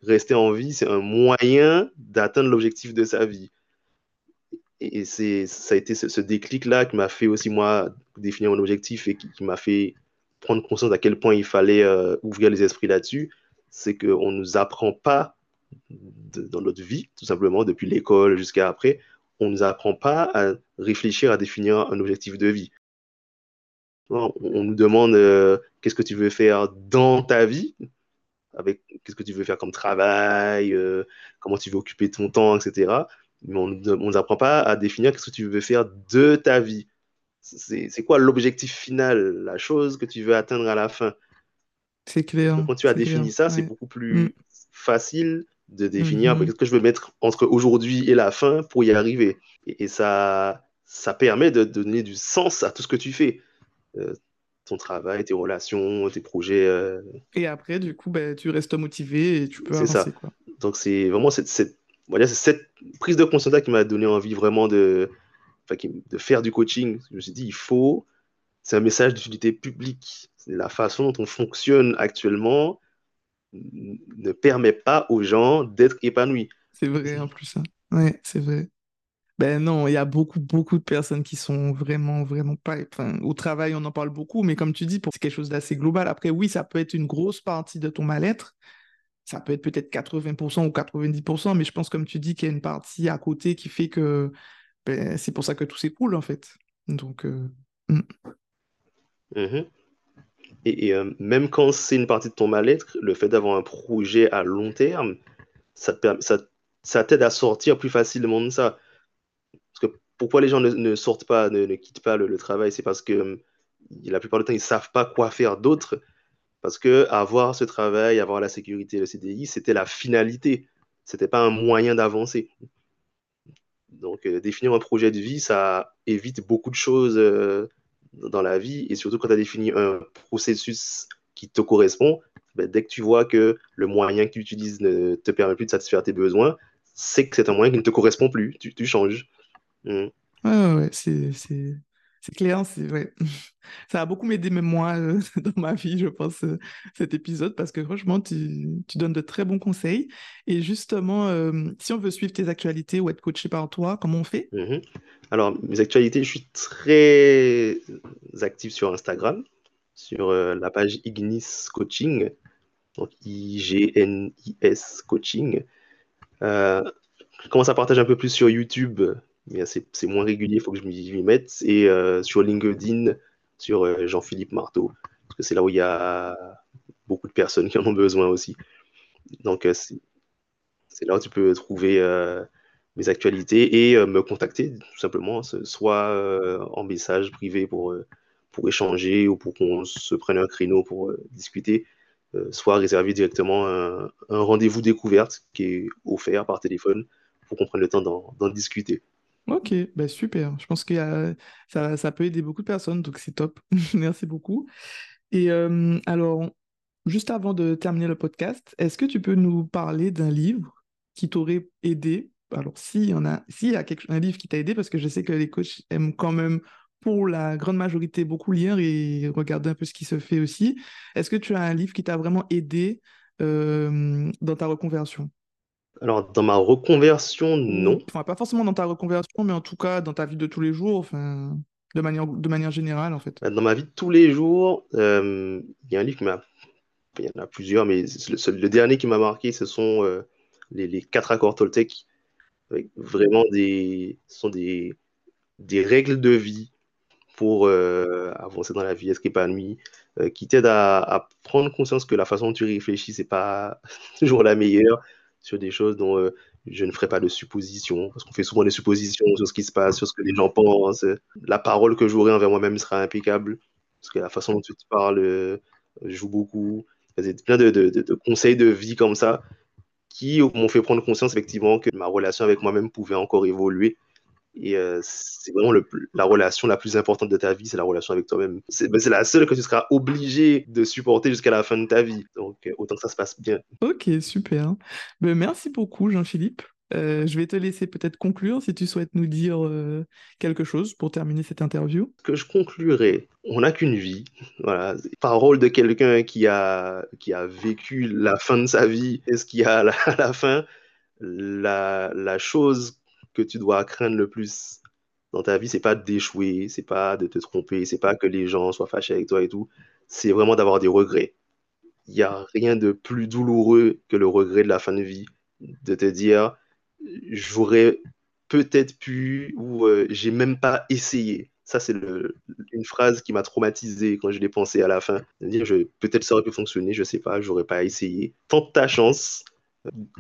rester en vie, c'est un moyen d'atteindre l'objectif de sa vie. Et c'est, ça a été ce, déclic-là qui m'a fait aussi, moi, définir mon objectif et qui, m'a fait prendre conscience à quel point il fallait euh, ouvrir les esprits là-dessus. C'est qu'on ne nous apprend pas dans notre vie, tout simplement, depuis l'école jusqu'à après, on ne nous apprend pas à réfléchir à définir un objectif de vie. On, nous demande euh, qu'est-ce que tu veux faire dans ta vie, avec qu'est-ce que tu veux faire comme travail, euh, comment tu veux occuper ton temps, etc. Mais on ne nous apprend pas à définir qu'est-ce que tu veux faire de ta vie. C'est quoi l'objectif final, la chose que tu veux atteindre à la fin? C'est clair. quand tu as défini ça, c'est beaucoup plus mm. facile de définir mm-hmm. qu'est-ce que je veux mettre entre aujourd'hui et la fin pour y arriver. Et, ça, ça permet de, donner du sens à tout ce que tu fais. Euh, ton travail, tes relations, tes projets. Euh. Et après, du coup, ben, tu restes motivé et tu peux avancer. Ça. Quoi. Donc, c'est vraiment cette, cette, cette prise de conscience qui m'a donné envie vraiment de, de faire du coaching. Je me suis dit, il faut. C'est un message d'utilité publique. La façon dont on fonctionne actuellement ne permet pas aux gens d'être épanouis. C'est vrai en plus. Hein. Ouais, c'est vrai. Ben non, il y a beaucoup, beaucoup de personnes qui sont vraiment, vraiment pas. Enfin, au travail, on en parle beaucoup, mais comme tu dis, c'est quelque chose d'assez global. Après, oui, ça peut être une grosse partie de ton mal-être. Ça peut être peut-être 80% ou 90%, mais je pense, comme tu dis, qu'il y a une partie à côté qui fait que ben, c'est pour ça que tout s'écoule, en fait. Donc. Euh, hmm. mm-hmm. Et, euh, même quand c'est une partie de ton mal-être, le fait d'avoir un projet à long terme, ça, ça t'aide à sortir plus facilement de ça pourquoi les gens ne, sortent pas, ne, quittent pas le, travail, c'est parce que hum, la plupart du temps, ils ne savent pas quoi faire d'autre. Parce que avoir ce travail, avoir la sécurité, le CDI, c'était la finalité. Ce n'était pas un moyen d'avancer. Donc, euh, définir un projet de vie, ça évite beaucoup de choses euh, dans la vie. Et surtout, quand tu as défini un processus qui te correspond, ben, dès que tu vois que le moyen que tu utilises ne te permet plus de satisfaire tes besoins, c'est que c'est un moyen qui ne te correspond plus. Tu changes. Ouais, ouais, c'est, c'est, c'est clair, c'est vrai. (laughs) Ça a beaucoup m'aider, même moi, euh, (laughs) dans ma vie, je pense, euh, cet épisode, parce que franchement, tu, tu donnes de très bons conseils. Et justement, euh, si on veut suivre tes actualités ou être coaché par toi, comment on fait? Mhm. Alors, mes actualités, je suis très actif sur Instagram, sur la page Ignis Coaching, donc I-G-N-I-S Coaching. je commence à partager un peu plus sur YouTube mais c'est moins régulier, il faut que je m'y mette. Et euh, sur LinkedIn, sur euh, Jean-Philippe Marteau, parce que c'est là où il y a beaucoup de personnes qui en ont besoin aussi. Donc, euh, c'est là où tu peux trouver mes actualités et me contacter, tout simplement, soit en message privé pour, pour échanger ou pour qu'on se prenne un créneau pour discuter, soit réserver directement un, rendez-vous découverte qui est offert par téléphone pour qu'on prenne le temps d'en discuter. Ok, bah super. Je pense que ça, ça peut aider beaucoup de personnes, donc c'est top. (laughs) Merci beaucoup. Et alors, juste avant de terminer le podcast, est-ce que tu peux nous parler d'un livre qui t'aurait aidé? Alors, s'il y en a, s'il y a quelque, un livre qui t'a aidé, parce que je sais que les coachs aiment quand même, pour la grande majorité, beaucoup lire et regarder un peu ce qui se fait aussi. Est-ce que tu as un livre qui t'a vraiment aidé dans ta reconversion? Alors, dans ma reconversion, non. Enfin, pas forcément dans ta reconversion, mais en tout cas dans ta vie de tous les jours, enfin, de manière, de manière générale, en fait. Dans ma vie de tous les jours, euh, il y a un livre qui m'a. Il y en a plusieurs, mais le, dernier qui m'a marqué, ce sont euh, les, les, quatre accords Toltec. Avec vraiment des. Ce sont des, des règles de vie pour euh, avancer dans la vie, être épanoui, qui t'aident à, à, prendre conscience que la façon dont tu réfléchis, c'est pas (laughs) toujours la meilleure sur des choses dont euh, je ne ferai pas de suppositions, parce qu'on fait souvent des suppositions sur ce qui se passe, sur ce que les gens pensent. La parole que j'aurai envers moi-même sera impeccable, parce que la façon dont tu parles euh, joue beaucoup. Il y a plein de, de, conseils de vie comme ça qui m'ont fait prendre conscience effectivement que ma relation avec moi-même pouvait encore évoluer et euh, c'est vraiment la relation la plus importante de ta vie, c'est la relation avec toi-même. Ben, c'est la seule que tu seras obligé de supporter jusqu'à la fin de ta vie. Donc, euh, autant que ça se passe bien. Ok, super. Ben, merci beaucoup, Jean-Philippe. Euh, je vais te laisser peut-être conclure si tu souhaites nous dire quelque chose pour terminer cette interview. Que je conclurai, on n'a qu'une vie. Voilà, parole de quelqu'un qui a, qui a vécu la fin de sa vie et ce qu'il y a (laughs) à la, fin. La, la chose que tu dois craindre le plus dans ta vie, c'est pas d'échouer, c'est pas de te tromper, c'est pas que les gens soient fâchés avec toi et tout. C'est vraiment d'avoir des regrets. Il n'y a rien de plus douloureux que le regret de la fin de vie, de te dire j'aurais peut-être pu ou euh, j'ai même pas essayé. Ça, c'est une phrase qui m'a traumatisé quand je l'ai pensé à la fin. Dire peut-être ça aurait pu fonctionner, je sais pas, j'aurais pas essayé. Tente ta chance,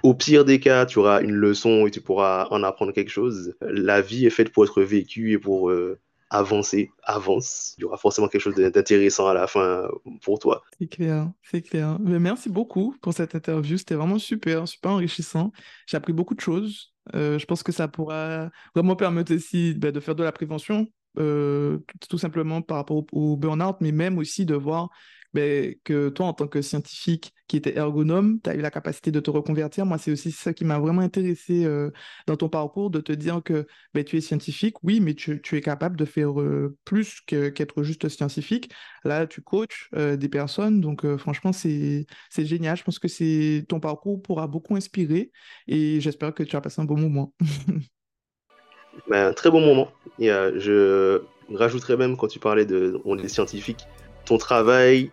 au pire des cas, tu auras une leçon et tu pourras en apprendre quelque chose. La vie est faite pour être vécue et pour euh, avancer. Avance. Il y aura forcément quelque chose d'intéressant à la fin pour toi. C'est clair, c'est clair. Mais merci beaucoup pour cette interview. C'était vraiment super, super enrichissant. J'ai appris beaucoup de choses. Euh, je pense que ça pourra vraiment permettre aussi bah, de faire de la prévention, euh, tout simplement par rapport au, au burn-out, mais même aussi de voir ben, que toi, en tant que scientifique qui était ergonome, tu as eu la capacité de te reconvertir. Moi, c'est aussi ça qui m'a vraiment intéressé euh, dans ton parcours, de te dire que ben, tu es scientifique, oui, mais tu, es capable de faire euh, plus qu'être juste scientifique. Là, tu coaches euh, des personnes, donc franchement, c'est génial. Je pense que ton parcours pourra beaucoup inspirer et j'espère que tu as passé un bon moment. (laughs) ben, très bon moment. Et, je rajouterais même quand tu parlais de on est scientifique, ton travail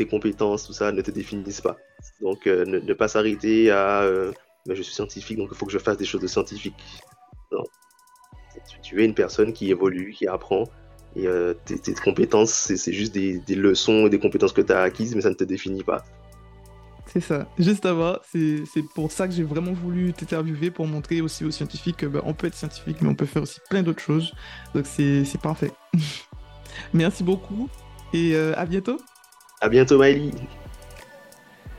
tes compétences, tout ça ne te définissent pas. Donc euh, ne, pas s'arrêter à euh, je suis scientifique, donc il faut que je fasse des choses de scientifique. Non. Tu, es une personne qui évolue, qui apprend, et euh, tes, compétences, c'est juste des, leçons et des compétences que tu as acquises, mais ça ne te définit pas. C'est ça. Juste avant, c'est pour ça que j'ai vraiment voulu t'interviewer pour montrer aussi aux scientifiques qu'on ben, peut être scientifique, mais on peut faire aussi plein d'autres choses. Donc c'est parfait. (laughs) Merci beaucoup et à bientôt. À bientôt, Miley.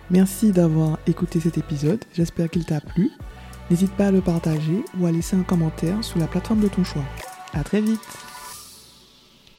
Merci d'avoir écouté cet épisode. J'espère qu'il t'a plu. N'hésite pas à le partager ou à laisser un commentaire sous la plateforme de ton choix. À très vite.